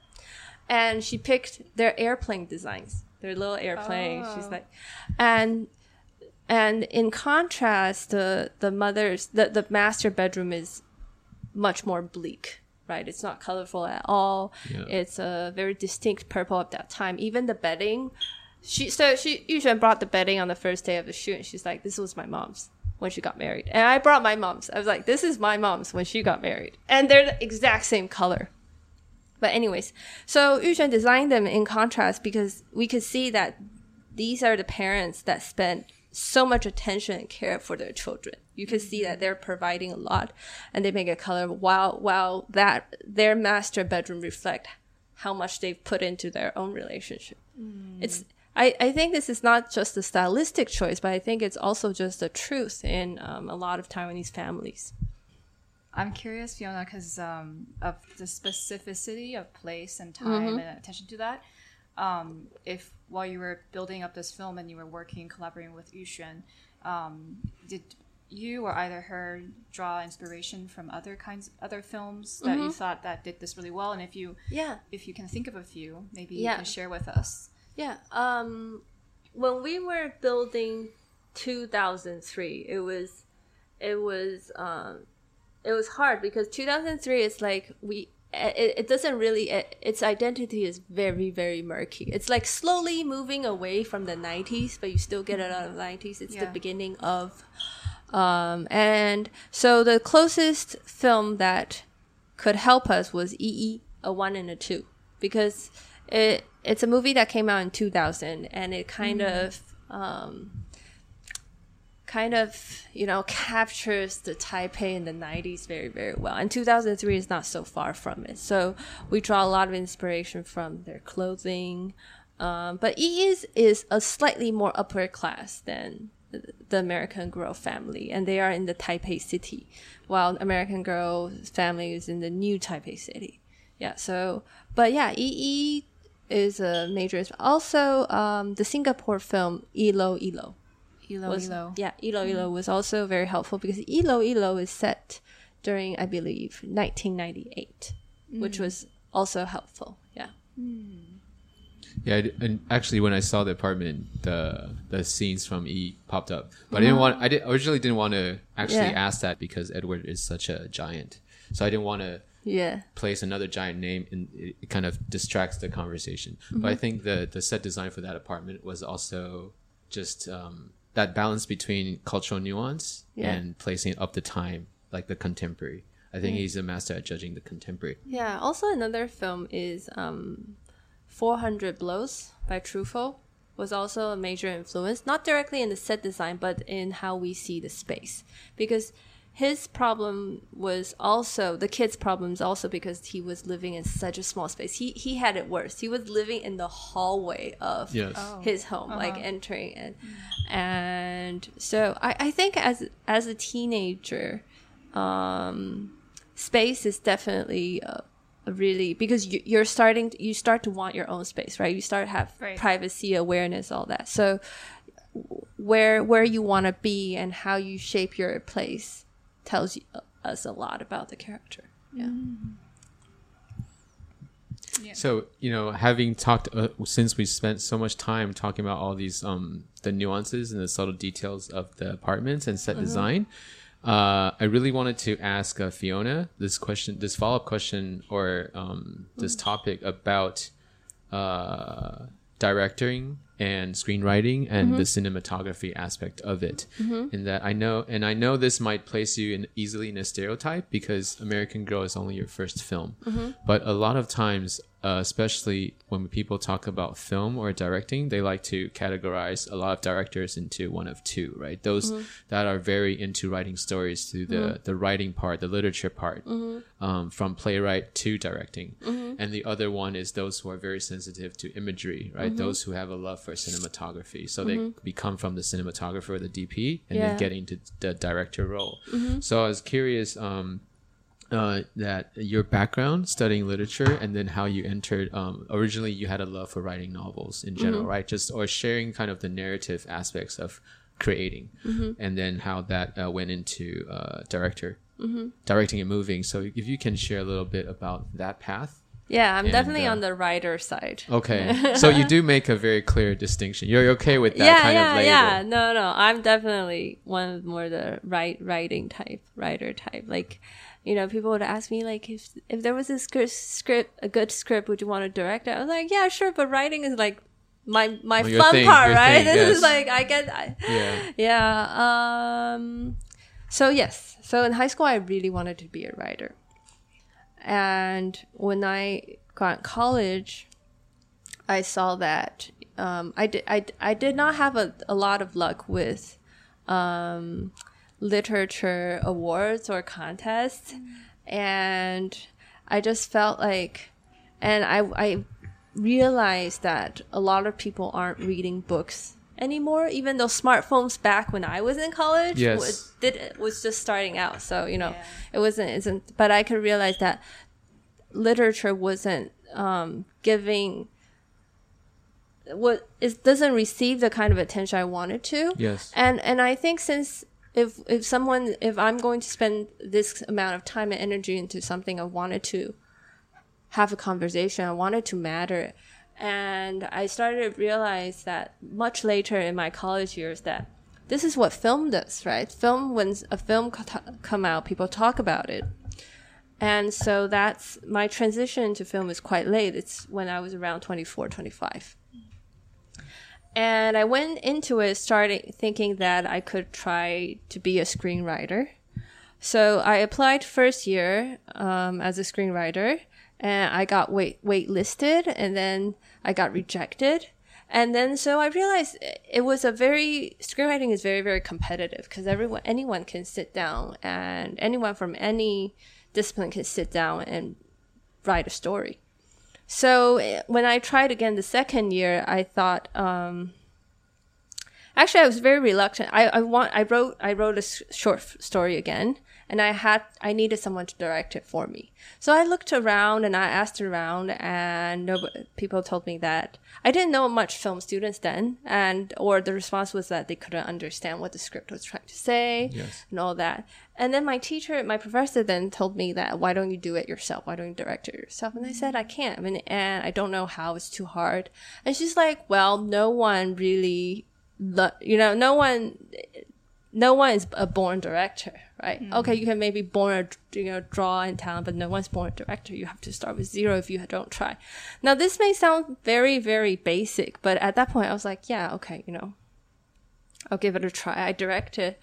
And she picked their airplane designs, their little airplane. Oh. She's Oh. like, and and in contrast, the the mother's the the master bedroom is much more bleak. Right, it's not colorful at all. Yeah. It's a very distinct purple at that time. Even the bedding, she so she Yushen brought the bedding on the first day of the shoot, and she's like, "This was my mom's when she got married," and I brought my mom's. I was like, "This is my mom's when she got married," and they're the exact same color. But anyways, so Yushen designed them in contrast because we could see that these are the parents that spent so much attention and care for their children. You can see that they're providing a lot and they make a color while while that their master bedroom reflect how much they've put into their own relationship. It's I, I think this is not just a stylistic choice, but I think it's also just the truth in um, a lot of Taiwanese families. I'm curious, Fiona, because um, of the specificity of place and time and attention to that. Um, if while you were building up this film and you were working, collaborating with Yuxuan, um, did you or either her draw inspiration from other kinds, other films that you thought that did this really well? And if you, Yeah. if you can think of a few, maybe Yeah. you can share with us. Yeah. Um, when we were building 2003, it was, it was, um, it was hard because 2003 is like we. It, it doesn't really it, its identity is very very murky. It's like slowly moving away from the 90s but you still get it out of the 90s it's the beginning of um and so the closest film that could help us was Yi Yi, a one and a two, because it it's a movie that came out in 2000 and it kind of um, kind of you know captures the Taipei in the 90s very very well. And 2003 is not so far from it, so we draw a lot of inspiration from their clothing. Um, but Yi Yi is, is a slightly more upper class than the- American Girl family, and they are in the Taipei city, while American Girl's family is in the new Taipei city. Yeah, so, but yeah, Yi Yi is a major. Also, um, the Singapore film Ilo Ilo Elo, was Elo. yeah Ilo mm-hmm. Ilo was also very helpful because Ilo Ilo is set during I believe 1998, which mm. was also helpful. Yeah. Mm. Yeah, I d- and actually, when I saw the apartment, the the scenes from E popped up, but I didn't mm-hmm. want. I did originally didn't want to actually Yeah. ask that because Edward is such a giant, so I didn't want to Yeah. place another giant name, and it, it kind of distracts the conversation. But I mm-hmm. think the the set design for that apartment was also just um, that balance between cultural nuance Yeah. and placing it up to time, like the contemporary. I think he's a master at judging the contemporary. Yeah. Also, another film is um, 400 Blows by Truffaut was also a major influence, not directly in the set design, but in how we see the space. Because his problem was also the kid's problems also because he was living in such a small space. He he had it worse. He was living in the hallway of Yes. his home, like entering it. And so I, I think as as a teenager, um, space is definitely a, a really because you, you're starting to, you start to want your own space right you start to have Right. privacy awareness all that so where where you want to be and how you shape your place tells you, us a lot about the character. Yeah. So you know, having talked uh, since we spent so much time talking about all these um the nuances and the subtle details of the apartments and set design, uh, I really wanted to ask uh, Fiona this question, this follow up question, or um, this topic about uh, directing and screenwriting and the mm-hmm. cinematography aspect of it. Mm-hmm. In that I know, and I know this might place you in easily in a stereotype because American Girl is only your first film, mm-hmm. but a lot of times. Uh, especially when people talk about film or directing, they like to categorize a lot of directors into one of two, right? Those mm-hmm. that are very into writing stories through the, mm-hmm. the writing part, the literature part, mm-hmm. um, from playwright to directing. And the other one is those who are very sensitive to imagery, right? Those who have a love for cinematography. So they become from the cinematographer the DP and Yeah. then get into the director role. So I was curious, um, uh, that your background studying literature and then how you entered um, originally you had a love for writing novels in general right? Just or sharing kind of the narrative aspects of creating and then how that uh, went into uh, director directing and moving. So if you can share a little bit about that path. Yeah i'm And, definitely uh, on the writer side. Okay. So you do make a very clear distinction. You're okay with that yeah kind yeah of label. yeah. No no. I'm definitely one of more the right writing type writer type. Like you know people would ask me like if if there was a script, script a good script would you want to direct it? I was like yeah sure but writing is like my my your fun thing, part right? thing, this yes. is like i get I, yeah. yeah um so yes. So in high school i really wanted to be a writer. And when i got in college i saw that um, I, did, I, I did not have a, a lot of luck with um, literature awards or contests and i just felt like and i, I realized that a lot of people aren't reading books anymore. Even though smartphones back when I was in college Yes. was, did was just starting out, so you know Yeah. it wasn't isn't. But I could realize that literature wasn't um, giving what it doesn't receive the kind of attention I wanted to. Yes. And and I think since if if someone if I'm going to spend this amount of time and energy into something I wanted to have a conversation, I wanted to matter. And I started to realize that much later in my college years that this is what film does, right? Film when a film co- come out, people talk about it. And so that's my transition to film is quite late. It's when I was around 24, 25. And I went into it starting thinking that I could try to be a screenwriter. So I applied first year um, as a screenwriter, and I got wait waitlisted, and then I got rejected. And then so I realized it was a very screenwriting is very very competitive because everyone anyone can sit down and anyone from any discipline can sit down and write a story. So eh, when I tried again the second year, I thought, um, actually, I was very reluctant. I, I want, I wrote, I wrote a short story again, and I had, I needed someone to direct it for me. So I looked around and I asked around, and nobody, people told me that I didn't know much film students then, and or the response was that they couldn't understand what the script was trying to say Yes. and all that. And then my teacher, my professor, then told me that why don't you do it yourself? Why don't you direct it yourself? And I said I can't. I mean, and I don't know how. It's too hard. And she's like, well, no one really, you know, no one, no one is a born director, right? Mm. Okay, you can maybe born a you know draw and talent, but no one's born a director. You have to start with zero if you don't try. Now this may sound very very basic, but at that point I was like, yeah, okay, you know, I'll give it a try. I directed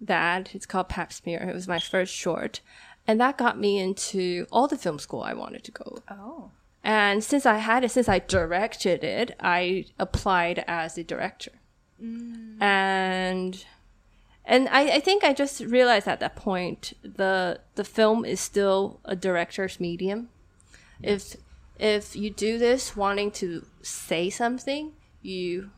that. It's called Pap Smear. It was my first short. And that got me into all the film school I wanted to go. Oh. And since I had it, since I directed it, I applied as a director. Mm. And and I, I think I just realized at that point the the film is still a director's medium. If if you do this wanting to say something, you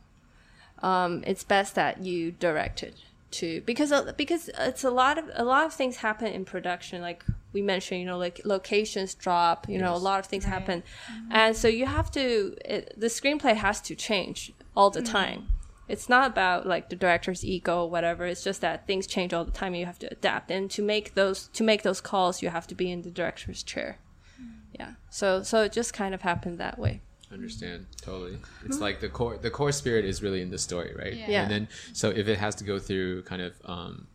um, it's best that you direct it to because uh, because it's a lot of a lot of things happen in production like we mentioned you know like locations drop you know a lot of things happen. And so you have to it, the screenplay has to change all the time it's not about like the director's ego or whatever. It's just that things change all the time and you have to adapt. And to make those to make those calls you have to be in the director's chair. Yeah. So so it just kind of happened that way. Understand. Totally. It's like the core the core spirit is really in the story right? Yeah. Yeah. and then so if it has to go through kind of um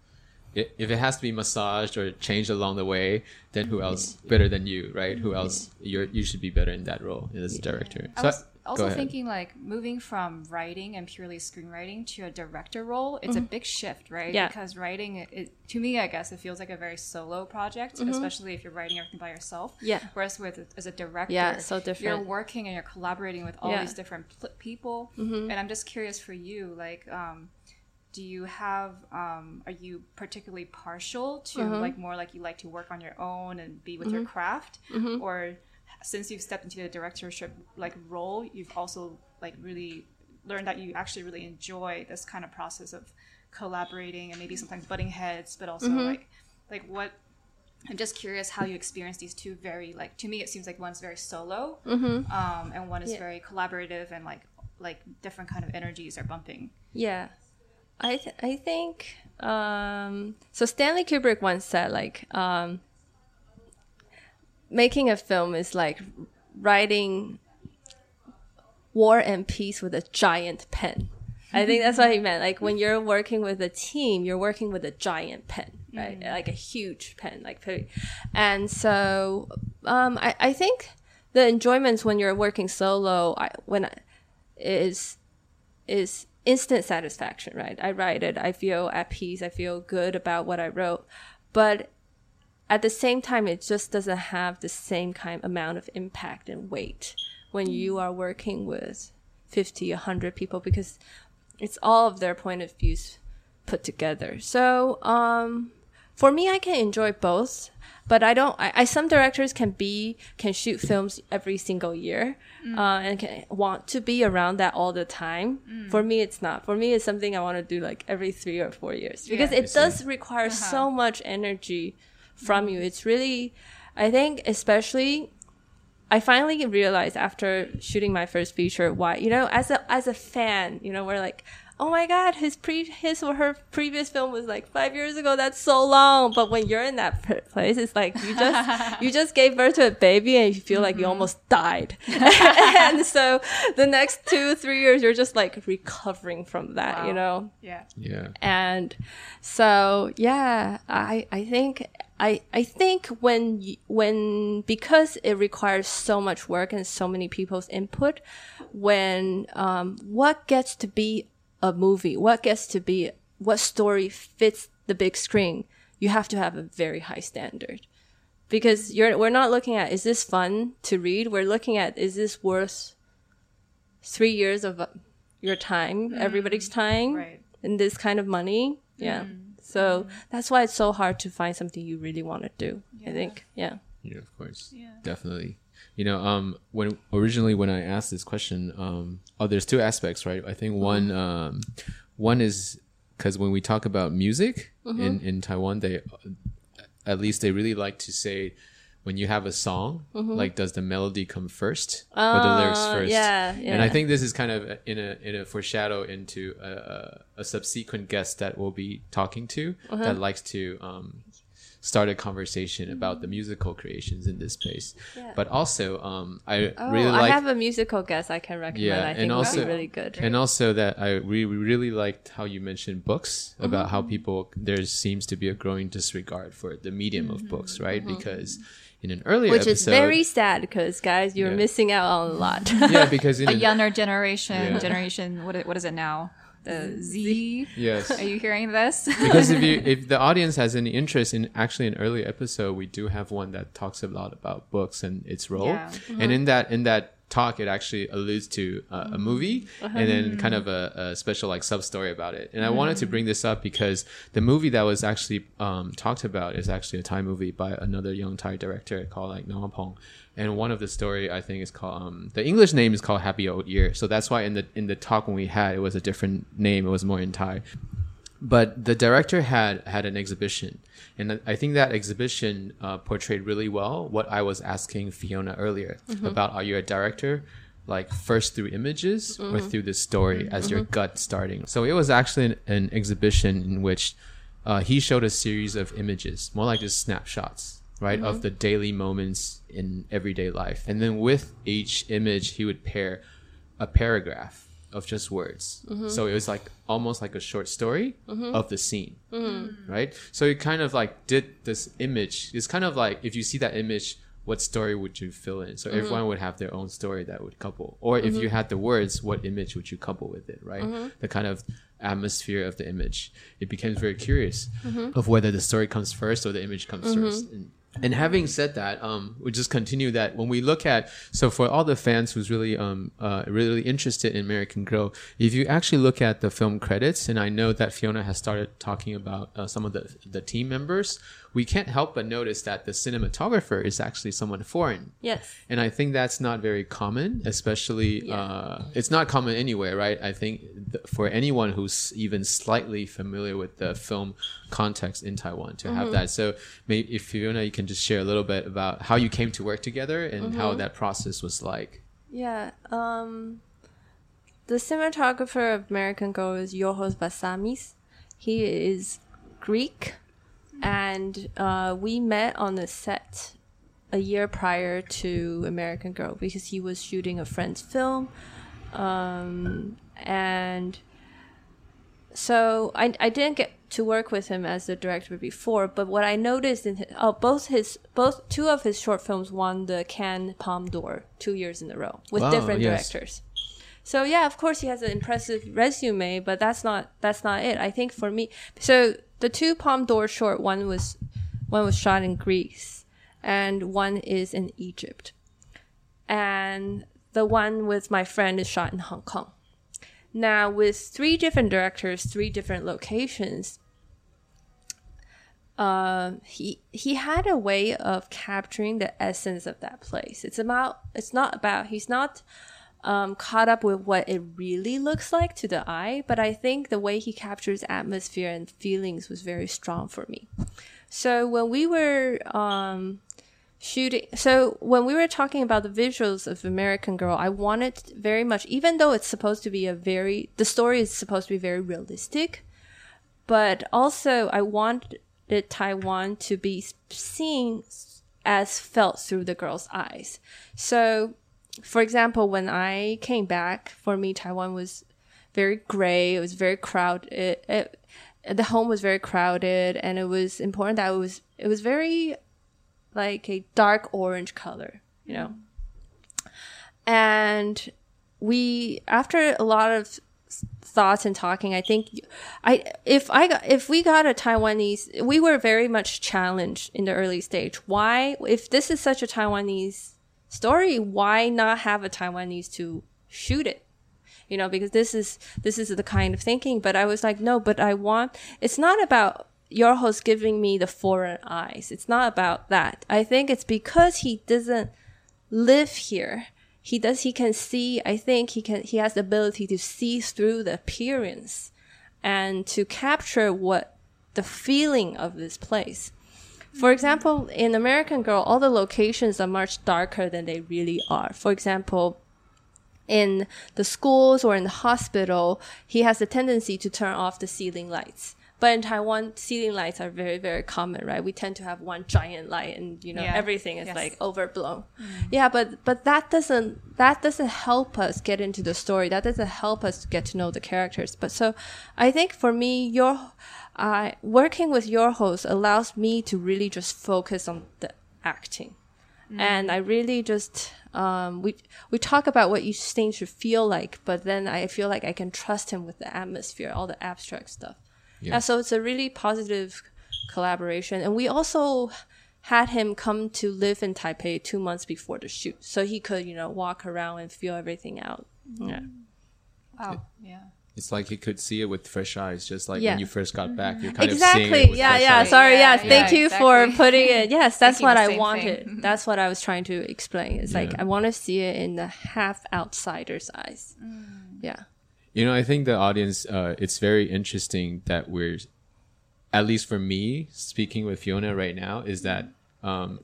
i- if it has to be massaged or changed along the way then who else better than you right? Who else you're you should be better in that role as a director. I so was go also thinking like moving from writing and purely screenwriting to a director role. It's a big shift, right? Mm-hmm. Yeah. Because writing, it, it, to me, I guess it feels like a very solo project, especially if you're writing everything by yourself. Mm-hmm. Yeah. Whereas with as a director, Yeah, it's so You're working and you're collaborating with all Yeah. these different pl- people, Mm-hmm. and I'm just curious for you, like. um do you have um are you particularly partial to Mm-hmm. like more like you like to work on your own and be with your craft Mm-hmm. or since you've stepped into the directorship like role you've also like really learned that you actually really enjoy this kind of process of collaborating and maybe sometimes butting heads but also Mm-hmm. like like what i'm just curious how you experience these two very like to me it seems like one's very solo um, and one is Mm-hmm. Yeah. very collaborative and like like different kind of energies are bumping Yeah, I th- I think um, so. Stanley Kubrick once said like um, making a film is like writing War and Peace with a giant pen. I think that's what he meant. Like when you're working with a team, you're working with a giant pen, right? Like a huge pen, like. And so um, I I think the enjoyments when you're working solo, I, when I, is is instant satisfaction, right? I write it, I feel at peace, I feel good about what I wrote, but at the same time, it just doesn't have the same kind amount of impact and weight when you are working with 50, 100 people because it's all of their point of views put together. So, um, for me, I can enjoy both, but I don't. I, I some directors can be can shoot films every single year, uh, and can want to be around that all the time. For me, it's not. For me, it's something I want to do like every three or four years because Yeah. it does require so much energy from you. It's really, I think, especially I finally realized after shooting my first feature why you know as a as a fan you know we're like oh my god his pre his or her previous film was like five years ago that's so long but when you're in that place it's like you just you just gave birth to a baby and you feel like you mm-hmm. almost died and so the next two three years you're just like recovering from that you know Yeah. Yeah. and so yeah i i think i i think when when because it requires so much work and so many people's input when um what gets to be a movie what gets to be what story fits the big screen you have to have a very high standard because you're we're not looking at is this fun to read we're looking at is this worth three years of uh, your time everybody's time Right. and this kind of money. Yeah. So that's why it's so hard to find something you really want to do. I think. Yeah. Yeah, of course. Definitely. You know, um, when originally when I asked this question, um, oh, there's two aspects, right? I think one, um, one is because when we talk about music in in Taiwan, they at least they really like to say when you have a song, like does the melody come first or the lyrics Uh, first? yeah, And I think this is kind of in a in a foreshadow into a, a, a subsequent guest that we'll be talking to Uh-huh. that likes to um, start a conversation about the musical creations in this space. Yeah. But also, um, I Oh, really I have a musical guest I can recommend. Yeah, I and think would also- really good. and also that I re- really liked how you mentioned books about how people there seems to be a growing disregard for the medium of books, right? Because in an earlier Which is very sad because guys, you're Yeah. missing out on a lot. yeah, because in A an- younger generation, Yeah. generation. what what is it now? The Z. yes, Are you hearing this? because if you if the audience has any interest in actually an earlier episode we do have one that talks a lot about books and its role Yeah. and in mm-hmm. that in that talk it actually alludes to uh, a movie and then kind of a, a special like sub story about it. And i wanted to bring this up because the movie that was actually um, talked about is actually a thai movie by another young thai director called like Pong. and one of the story i think is called um, the english name is called happy old year. So that's why in the in the talk when we had it was a different name. It was more in thai but the director had had an exhibition. And i think that exhibition uh, portrayed really well what i was asking fiona earlier mm-hmm. about are you a director like first through images or mm-hmm. through the story mm-hmm. as your gut starting? So it was actually an, an exhibition in which uh, he showed a series of images more like just snapshots right of the daily moments in everyday life. And then with each image he would pair a paragraph of just words. Mm-hmm. So it was like almost like a short story mm-hmm. of the scene, mm-hmm. right? So it kind of like did this image. It's kind of like if you see that image, what story would you fill in? So everyone would have their own story that would couple. Or if you had the words, what image would you couple with it, right? The kind of atmosphere of the image. It becomes very curious of whether the story comes first or the image comes first. And, and having said that, um, we just continue that when we look at so for all the fans who's really um uh, really interested in American Girl, if you actually look at the film credits, and I know that Fiona has started talking about uh, some of the the team members, we can't help but notice that the cinematographer is actually someone foreign. yes. And I think that's not very common, especially uh, it's not common anywhere, right? I think th- for anyone who's even slightly familiar with the film context in Taiwan to have that. So maybe if Fiona, you can just share a little bit about how you came to work together and how that process was like. Yeah. Um, the cinematographer of American Girl is Yorgos Valsamis. He is Greek, and uh, we met on the set a year prior to American Girl because he was shooting a friend's film, um, and so I, I didn't get to work with him as the director before, but what I noticed in his, oh both his both two of his short films won the Cannes Palme d'Or two years in a row with Wow, different yes. directors. So yeah, of course he has an impressive resume, but that's not that's not it. I think for me, so the two Palme d'Or short one was one was shot in Greece, and one is in Egypt, and the one with my friend is shot in Hong Kong. Now, with three different directors, three different locations, um, he he had a way of capturing the essence of that place. It's about it's not about he's not um, caught up with what it really looks like to the eye, but I think the way he captures atmosphere and feelings was very strong for me. So when we were um, shooting, so when we were talking about the visuals of American Girl, I wanted very much, even though it's supposed to be a very, the story is supposed to be very realistic, but also I wanted Taiwan to be seen as felt through the girl's eyes. So for example, when I came back, for me, Taiwan was very gray. It was very crowded. It, it, the home was very crowded, and it was important that it was it was very like a dark orange color, you know. And we, after a lot of thoughts and talking, I think I if I got, if we got a Taiwanese, we were very much challenged in the early stage. Why, if this is such a Taiwanese story, why not have a Taiwanese to shoot it? You know, because this is this is the kind of thinking. But I was like, no, but I want. It's not about Yorgos giving me the foreign eyes. It's not about that. I think it's because he doesn't live here. He does. He can see. I think he can. He has the ability to see through the appearance and to capture what the feeling of this place. For example, in American Girl, all the locations are much darker than they really are. For example, in the schools or in the hospital, he has a tendency to turn off the ceiling lights. But in Taiwan, ceiling lights are very, very common, right? We tend to have one giant light, and you know Yeah. everything is Yes. like overblown. Yeah, but but that doesn't that doesn't help us get into the story. That doesn't help us get to know the characters. But so, I think for me, your uh, working with Yorgos allows me to really just focus on the acting, and I really just um, we we talk about what each thing should feel like, but then I feel like I can trust him with the atmosphere, all the abstract stuff. Yeah. Yeah, so it's a really positive collaboration. And we also had him come to live in Taipei two months before the shoot. So he could, you know, walk around and feel everything out. Yeah. Mm. Wow. Yeah. It's like he could see it with fresh eyes, just like Yeah. when you first got back. Mm-hmm. You're kind of seeing it Exactly. Yeah, fresh yeah. eyes. Sorry. Yeah, yeah, Thank you for putting it. Yes, that's Thinking what I wanted. thing. That's what I was trying to explain. It's like I want to see it in the half outsider's eyes. Mm. Yeah. You know, I think the audience, uh, it's very interesting that we're, at least for me, speaking with Fiona right now, is that um,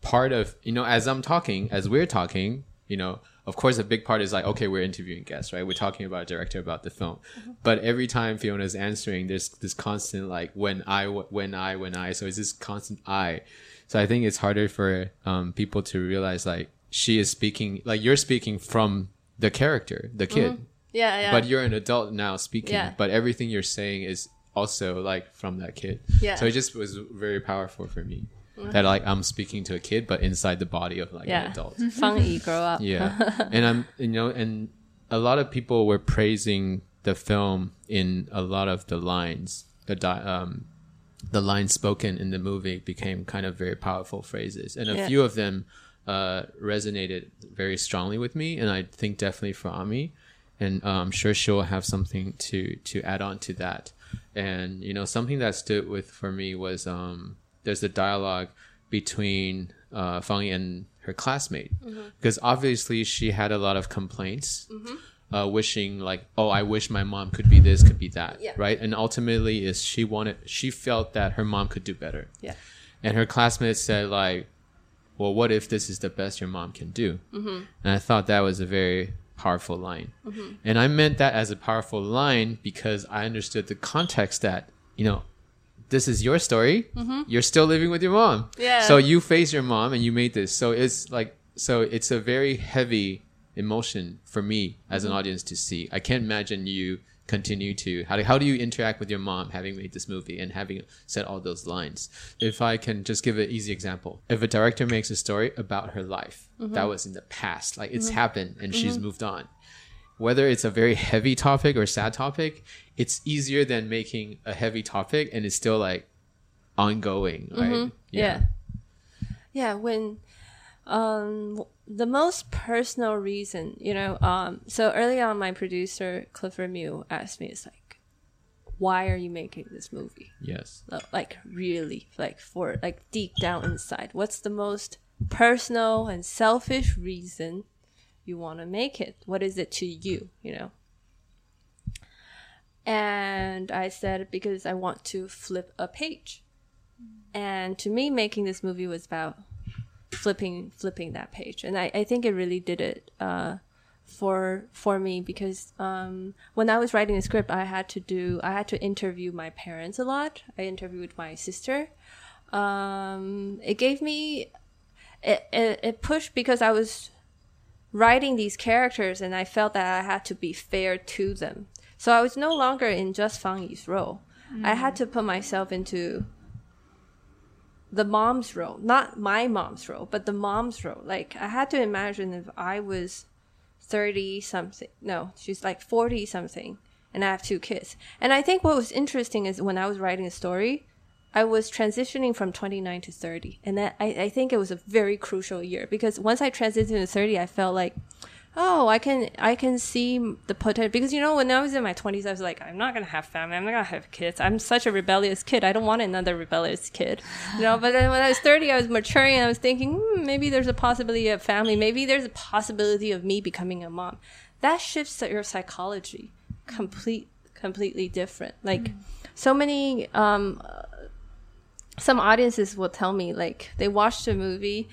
part of, you know, as I'm talking, as we're talking, you know, of course, a big part is like, okay, we're interviewing guests, right? We're talking about a director, about the film. But every time Fiona's answering, there's this constant, like, when I, when I, when I. So it's this constant I. So I think it's harder for um, people to realize, like, she is speaking, like, you're speaking from the character, the kid Yeah. Yeah. but you're an adult now speaking Yeah. but everything you're saying is also like from that kid Yeah. so it just was very powerful for me that like i'm speaking to a kid but inside the body of like yeah. an adult Fang Yi grow up. yeah and i'm you know and a lot of people were praising the film in a lot of the lines the di- um the lines spoken in the movie became kind of very powerful phrases and a Yeah. few of them uh resonated very strongly with me and i think definitely for ami and uh, i'm sure she'll have something to to add on to that. And you know something that stood with for me was um there's a dialogue between uh fang and her classmate. Because obviously she had a lot of complaints uh, wishing like oh i wish my mom could be this could be that Yeah. right? And ultimately is she wanted she felt that her mom could do better. Yeah. and her classmates said like well what if this is the best your mom can do? And i thought that was a very powerful line. Mm-hmm. And i meant that as a powerful line because i understood the context that you know this is your story. Mm-hmm. You're still living with your mom. Yeah. so you face your mom and you made this. So it's like so it's a very heavy emotion for me as an mm-hmm. audience to see. I can't imagine you continue to how do, how do you interact with your mom having made this movie and having said all those lines? If i can just give an easy example. If a director makes a story about her life mm-hmm. that was in the past like it's mm-hmm. happened and she's mm-hmm. moved on. Whether it's a very heavy topic or sad topic it's easier than making a heavy topic and it's still like ongoing right? Yeah. Yeah when um the most personal reason you know um so early on my producer clifford miu asked me it's like why are you making this movie? Yes. Like really, like for like deep down inside, what's the most personal and selfish reason you want to make it? What is it to you? You know. And I said because I want to flip a page. And to me, making this movie was about flipping flipping that page. And i, I think it really did it uh, for for me because um, when i was writing the script i had to do i had to interview my parents a lot. I interviewed my sister. Um, it gave me it, it, it pushed because i was writing these characters and i felt that i had to be fair to them. So i was no longer in just fang yi's role. I had to put myself into the mom's role, not my mom's role, but the mom's role. Like I had to imagine if I was 30 something. No, she's like 40 something and I have two kids. And I think what was interesting is when I was writing a story, I was transitioning from 29 to 30. And that, I, I think it was a very crucial year because once I transitioned to 30, I felt like, oh, I can, I can see the potential. Because, you know, when I was in my 20s, I was like, I'm not going to have family. I'm not going to have kids. I'm such a rebellious kid. I don't want another rebellious kid. You know, but then when I was 30, I was maturing and I was thinking, hmm, maybe there's a possibility of family. Maybe there's a possibility of me becoming a mom. That shifts your psychology complete, completely different. Like, so many, um, some audiences will tell me like they watched a movie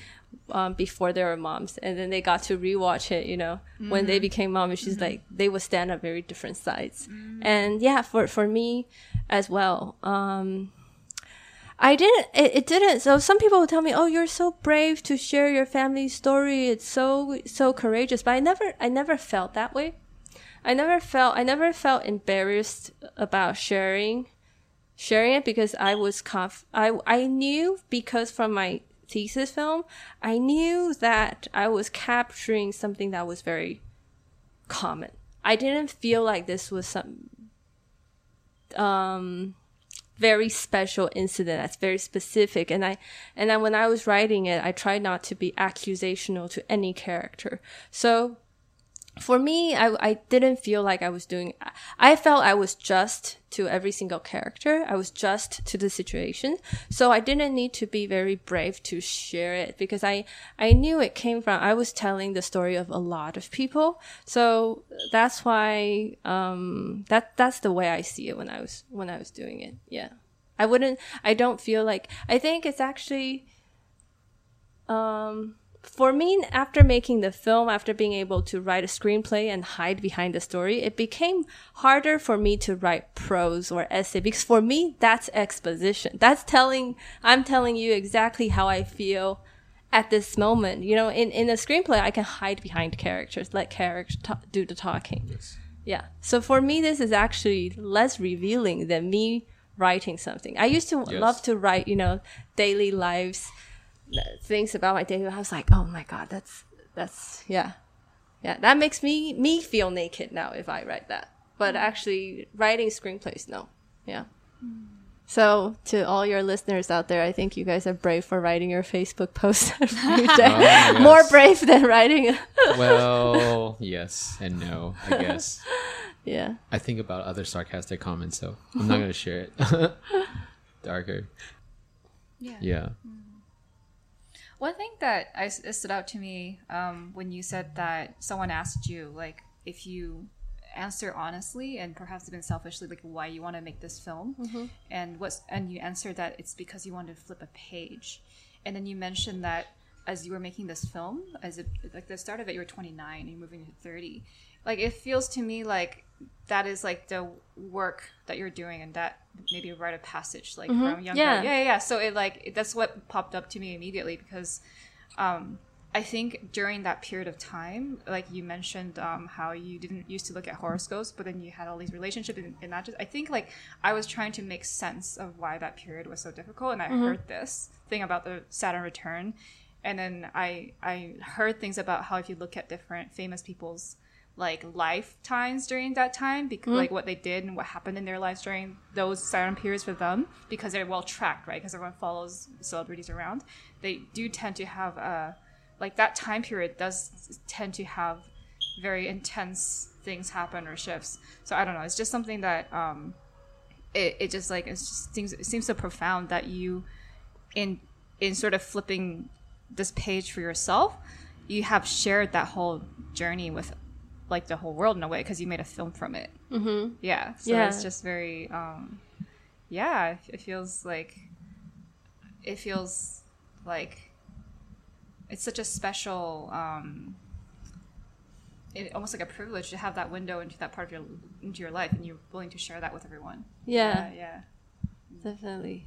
um, before they were moms and then they got to rewatch it you know when they became mom and she's like they would stand on very different sides and yeah for for me as well um I didn't. It, it didn't. So some people will tell me, "Oh, you're so brave to share your family story. It's so so courageous." But I never, I never felt that way. I never felt. I never felt embarrassed about sharing sharing it because I was conf- I I knew because from my thesis film, I knew that I was capturing something that was very common. I didn't feel like this was some um very special incident that's very specific and i and then when i was writing it i tried not to be accusational to any character so for me, I, I didn't feel like I was doing, I felt I was just to every single character. I was just to the situation. So I didn't need to be very brave to share it because I, I knew it came from, I was telling the story of a lot of people. So that's why, um, that, that's the way I see it when I was, when I was doing it. Yeah. I wouldn't, I don't feel like, I think it's actually, um, for me, after making the film, after being able to write a screenplay and hide behind the story, it became harder for me to write prose or essay because for me, that's exposition. That's telling, I'm telling you exactly how I feel at this moment. You know, in, in a screenplay, I can hide behind characters, let characters do the talking. Yes. Yeah. So for me, this is actually less revealing than me writing something. I used to Yes. love to write, you know, daily lives things about my daily life. I was like, oh my god, that's that's yeah, yeah. That makes me me feel naked now if I write that. But mm. actually, writing screenplays, no, yeah. Mm. So to all your listeners out there, I think you guys are brave for writing your Facebook post every oh, day. yes. More brave than writing. Well, yes and no, I guess. yeah. I think about other sarcastic comments, so I'm not gonna share it. Darker. Yeah. Yeah. One thing that I, stood out to me um, when you said that someone asked you, like, if you answer honestly and perhaps even selfishly, like, why you want to make this film, and what's and you answered that it's because you wanted to flip a page, and then you mentioned that as you were making this film, as it, like the start of it, you were 29 and you're moving to 30. Like, it feels to me like that is like the work that you're doing, and that maybe write a passage, like from younger, Yeah. yeah, yeah, yeah. So it like that's what popped up to me immediately because um, I think during that period of time, like you mentioned, um, how you didn't used to look at horoscopes, but then you had all these relationships, and, and not just. I think like I was trying to make sense of why that period was so difficult, and I heard this thing about the Saturn return, and then I I heard things about how if you look at different famous people's like lifetimes during that time because like what they did and what happened in their lives during those Saturn periods for them because they're well tracked right? Because everyone follows celebrities around. They do tend to have a like that time period does tend to have very intense things happen or shifts. So i don't know. It's just something that um it, it just like it just seems it seems so profound that you in in sort of flipping this page for yourself you have shared that whole journey with like the whole world in a way because you made a film from it mm-hmm. yeah so Yeah. it's just very um yeah it feels like it feels like it's such a special um it, almost like a privilege to have that window into that part of your into your life and you're willing to share that with everyone Yeah, yeah, yeah. definitely.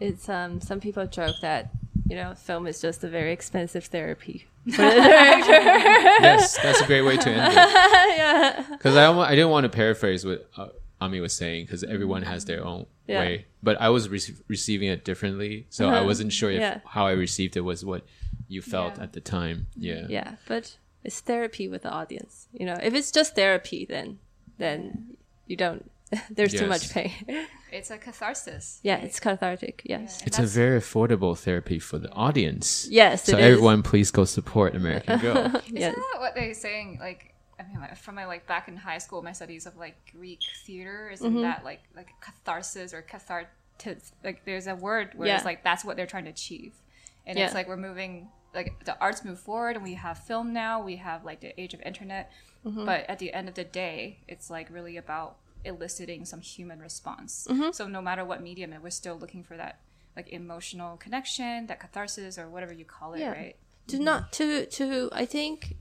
It's um some people joke that you know film is just a very expensive therapy. for the director. yes, that's a great way to end it. yeah. Because I, almo- I didn't want to paraphrase what uh, Ami was saying because everyone has their own Yeah. way, but I was re- receiving it differently, so I wasn't sure if Yeah. how I received it was what you felt Yeah. at the time. Yeah. Yeah, but it's therapy with the audience. You know, if it's just therapy, then then you don't. There's too much pain. it's a catharsis yeah, it's cathartic. Yes. It's a very affordable therapy for the audience. Yes, So it is. everyone, please go support American Girl. Yes. Isn't that what they're saying? Like, I mean, like, from my like back in high school, my studies of like Greek theater, isn't Mm-hmm. that like like catharsis or cathartis? Like, there's a word where Yeah. it's like that's what they're trying to achieve, and Yeah. it's like we're moving. Like the arts move forward, and we have film now. We have like the age of internet, Mm-hmm. but at the end of the day, it's like really about eliciting some human response. Mm-hmm. So no matter what medium, it we're still looking for that like emotional connection, that catharsis, or whatever you call it, Yeah. right? to not to to I think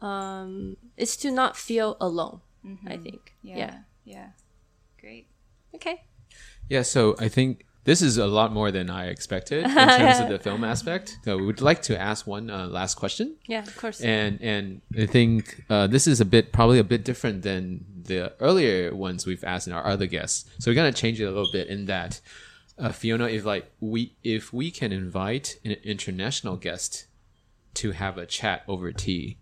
um it's to not feel alone. I think. Yeah. yeah. Yeah. Great. Okay. Yeah, so I think this is a lot more than I expected in terms of the film aspect. So we would like to ask one uh, last question. Yeah, of course. and and I think uh, this is a bit probably a bit different than the earlier ones we've asked in our other guests. So we're gonna change it a little bit in that uh, Fiona, if like we if we can invite an international guest to have a chat over tea,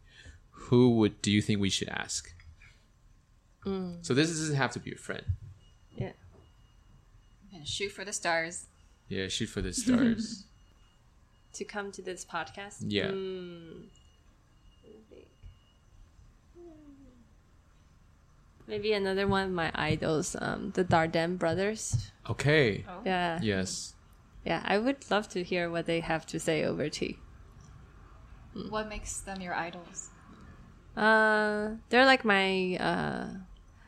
who would do you think we should ask? So this doesn't have to be a friend. Yeah. And shoot for the stars. Yeah, shoot for the stars. To come to this podcast. yeah. Mm. Maybe another one of my idols, um, the Dardenne brothers. Okay. Yeah. Yes. Yeah, I would love to hear what they have to say over tea. What makes them your idols? Uh, they're like my. Uh,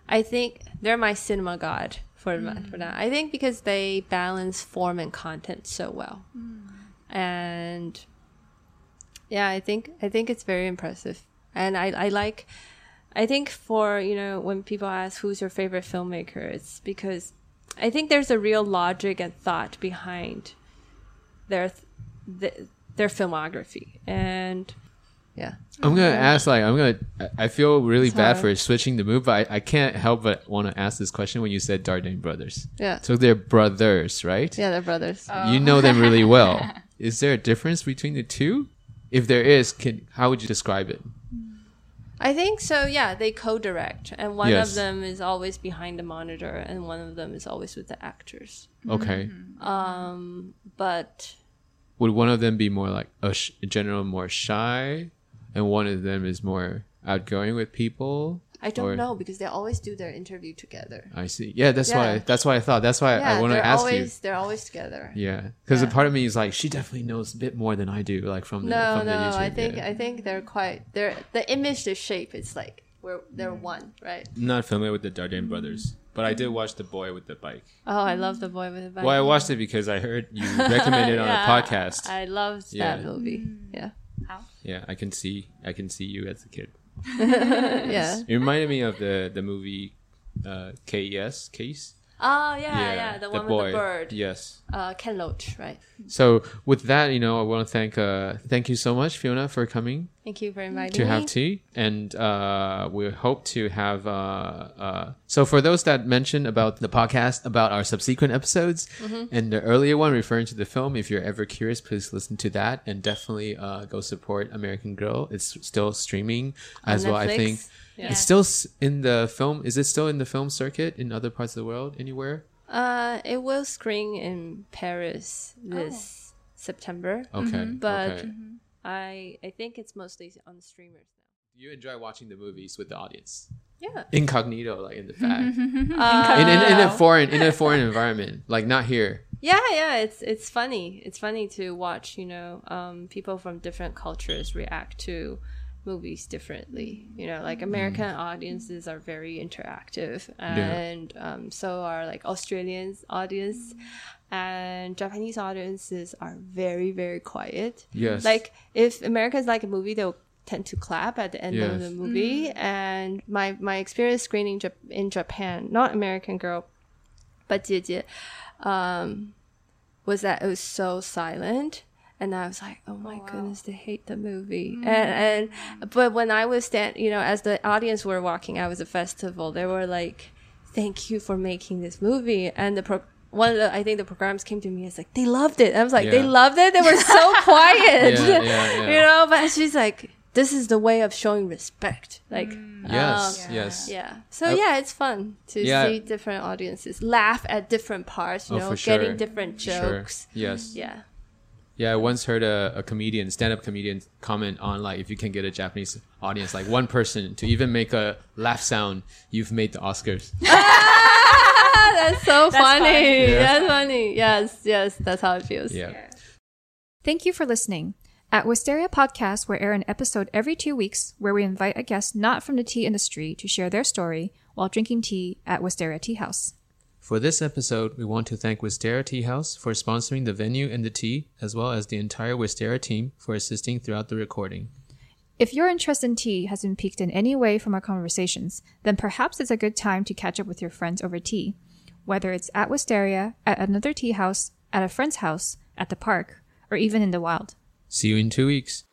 I think they're my cinema god for for now. Uh, I think because they balance form and content so well, mm. and yeah, I think I think it's very impressive, and I I like. I think for you know when people ask who's your favorite filmmaker, it's because I think there's a real logic and thought behind their th- their filmography, and yeah. I'm gonna ask like I'm gonna. I I feel really bad hard. for switching the move, but I, I can't help but want to ask this question when you said Dardenne brothers. Yeah. So they're brothers, right? Yeah, they're brothers. You know them really well. Is there a difference between the two? If there is, can how would you describe it? I think so. Yeah, they co-direct, and one Yes. of them is always behind the monitor, and one of them is always with the actors. Okay. Um, but Would one of them be more like a, sh- a general more shy, and one of them is more outgoing with people? I don't Or- know because they always do their interview together. I see. Yeah, that's why. That's why I thought. That's why I Yeah, want to ask always you. they're always together. Yeah, because Yeah. a part of me is like, she definitely knows a bit more than I do, like from the No, from the no, YouTube. I think yeah. I think they're quite they're the image, the shape. It's like we're they're one, right? I'm not familiar with the Dardenne brothers, but I did watch The Boy with the Bike. Oh, I love the boy with the bike. Well, I watched it because I heard you recommended it on Yeah, a podcast. I loved Yeah. that movie. Yeah, yeah, I can see, I can see you as a kid. yeah. It reminded me of the the movie uh, KES case. Oh yeah, yeah, the one with the bird. Yes. Uh, Ken Loach, right? So with that, you know, I want to thank uh, thank you so much, Fiona, for coming Thank you for inviting to me. have tea, and uh, we hope to have. Uh, uh, so for those that mentioned about the podcast, about our subsequent episodes, Mm-hmm. and the earlier one referring to the film, if you're ever curious, please listen to that, and definitely uh, go support American Girl. It's still streaming as well. I think Yeah. it's still in the film. Is it still in the film circuit in other parts of the world? Anywhere? Uh, it will screen in Paris this September, Okay. but okay. I I think it's mostly on streamers now. You enjoy watching the movies with the audience. Yeah. incognito, like in the back, Uh, in, in, in a foreign in a foreign environment, like not here. Yeah, yeah, it's it's funny. It's funny to watch, you know, um, people from different cultures react to movies differently. You know, like American audiences are very interactive, and um, so are like Australians audience, and Japanese audiences are very very quiet. Yes. Like if Americans like a movie, they'll tend to clap at the end of the movie. And my my experience screening in Japan, not American Girl, but 姐姐, um, was that it was so silent. And I was like, oh my goodness, they hate the movie. And, and, but when I was stand, you know, as the audience were walking I was the festival, they were like, thank you for making this movie. And the pro- one of the, I think the programs came to me. It's like they loved it. I was like, they loved it. They were so quiet. Yeah, yeah, yeah. you know. But she's like, this is the way of showing respect. Like, Yes, um, yes. yeah. So Uh, yeah, it's fun to yeah. see different audiences laugh at different parts. You Oh, know, for sure. getting different Sure. jokes. Yes. Yeah. Yeah, I once heard a, a comedian, stand-up comedian, comment on like if you can get a Japanese audience, like one person to even make a laugh sound, you've made the Oscars. Ah, that's so funny. funny. Yeah. That's funny. Yes, yes, that's how it feels. Yeah. Thank you for listening. At Wistaria Podcast, we air an episode every two weeks where we invite a guest not from the tea industry to share their story while drinking tea at Wistaria Tea House. For this episode, we want to thank Wistaria Tea House for sponsoring the venue and the tea, as well as the entire Wistaria team for assisting throughout the recording. If your interest in tea has been piqued in any way from our conversations, then perhaps it's a good time to catch up with your friends over tea. Whether it's at Wistaria, at another tea house, at a friend's house, at the park, or even in the wild. See you in two weeks.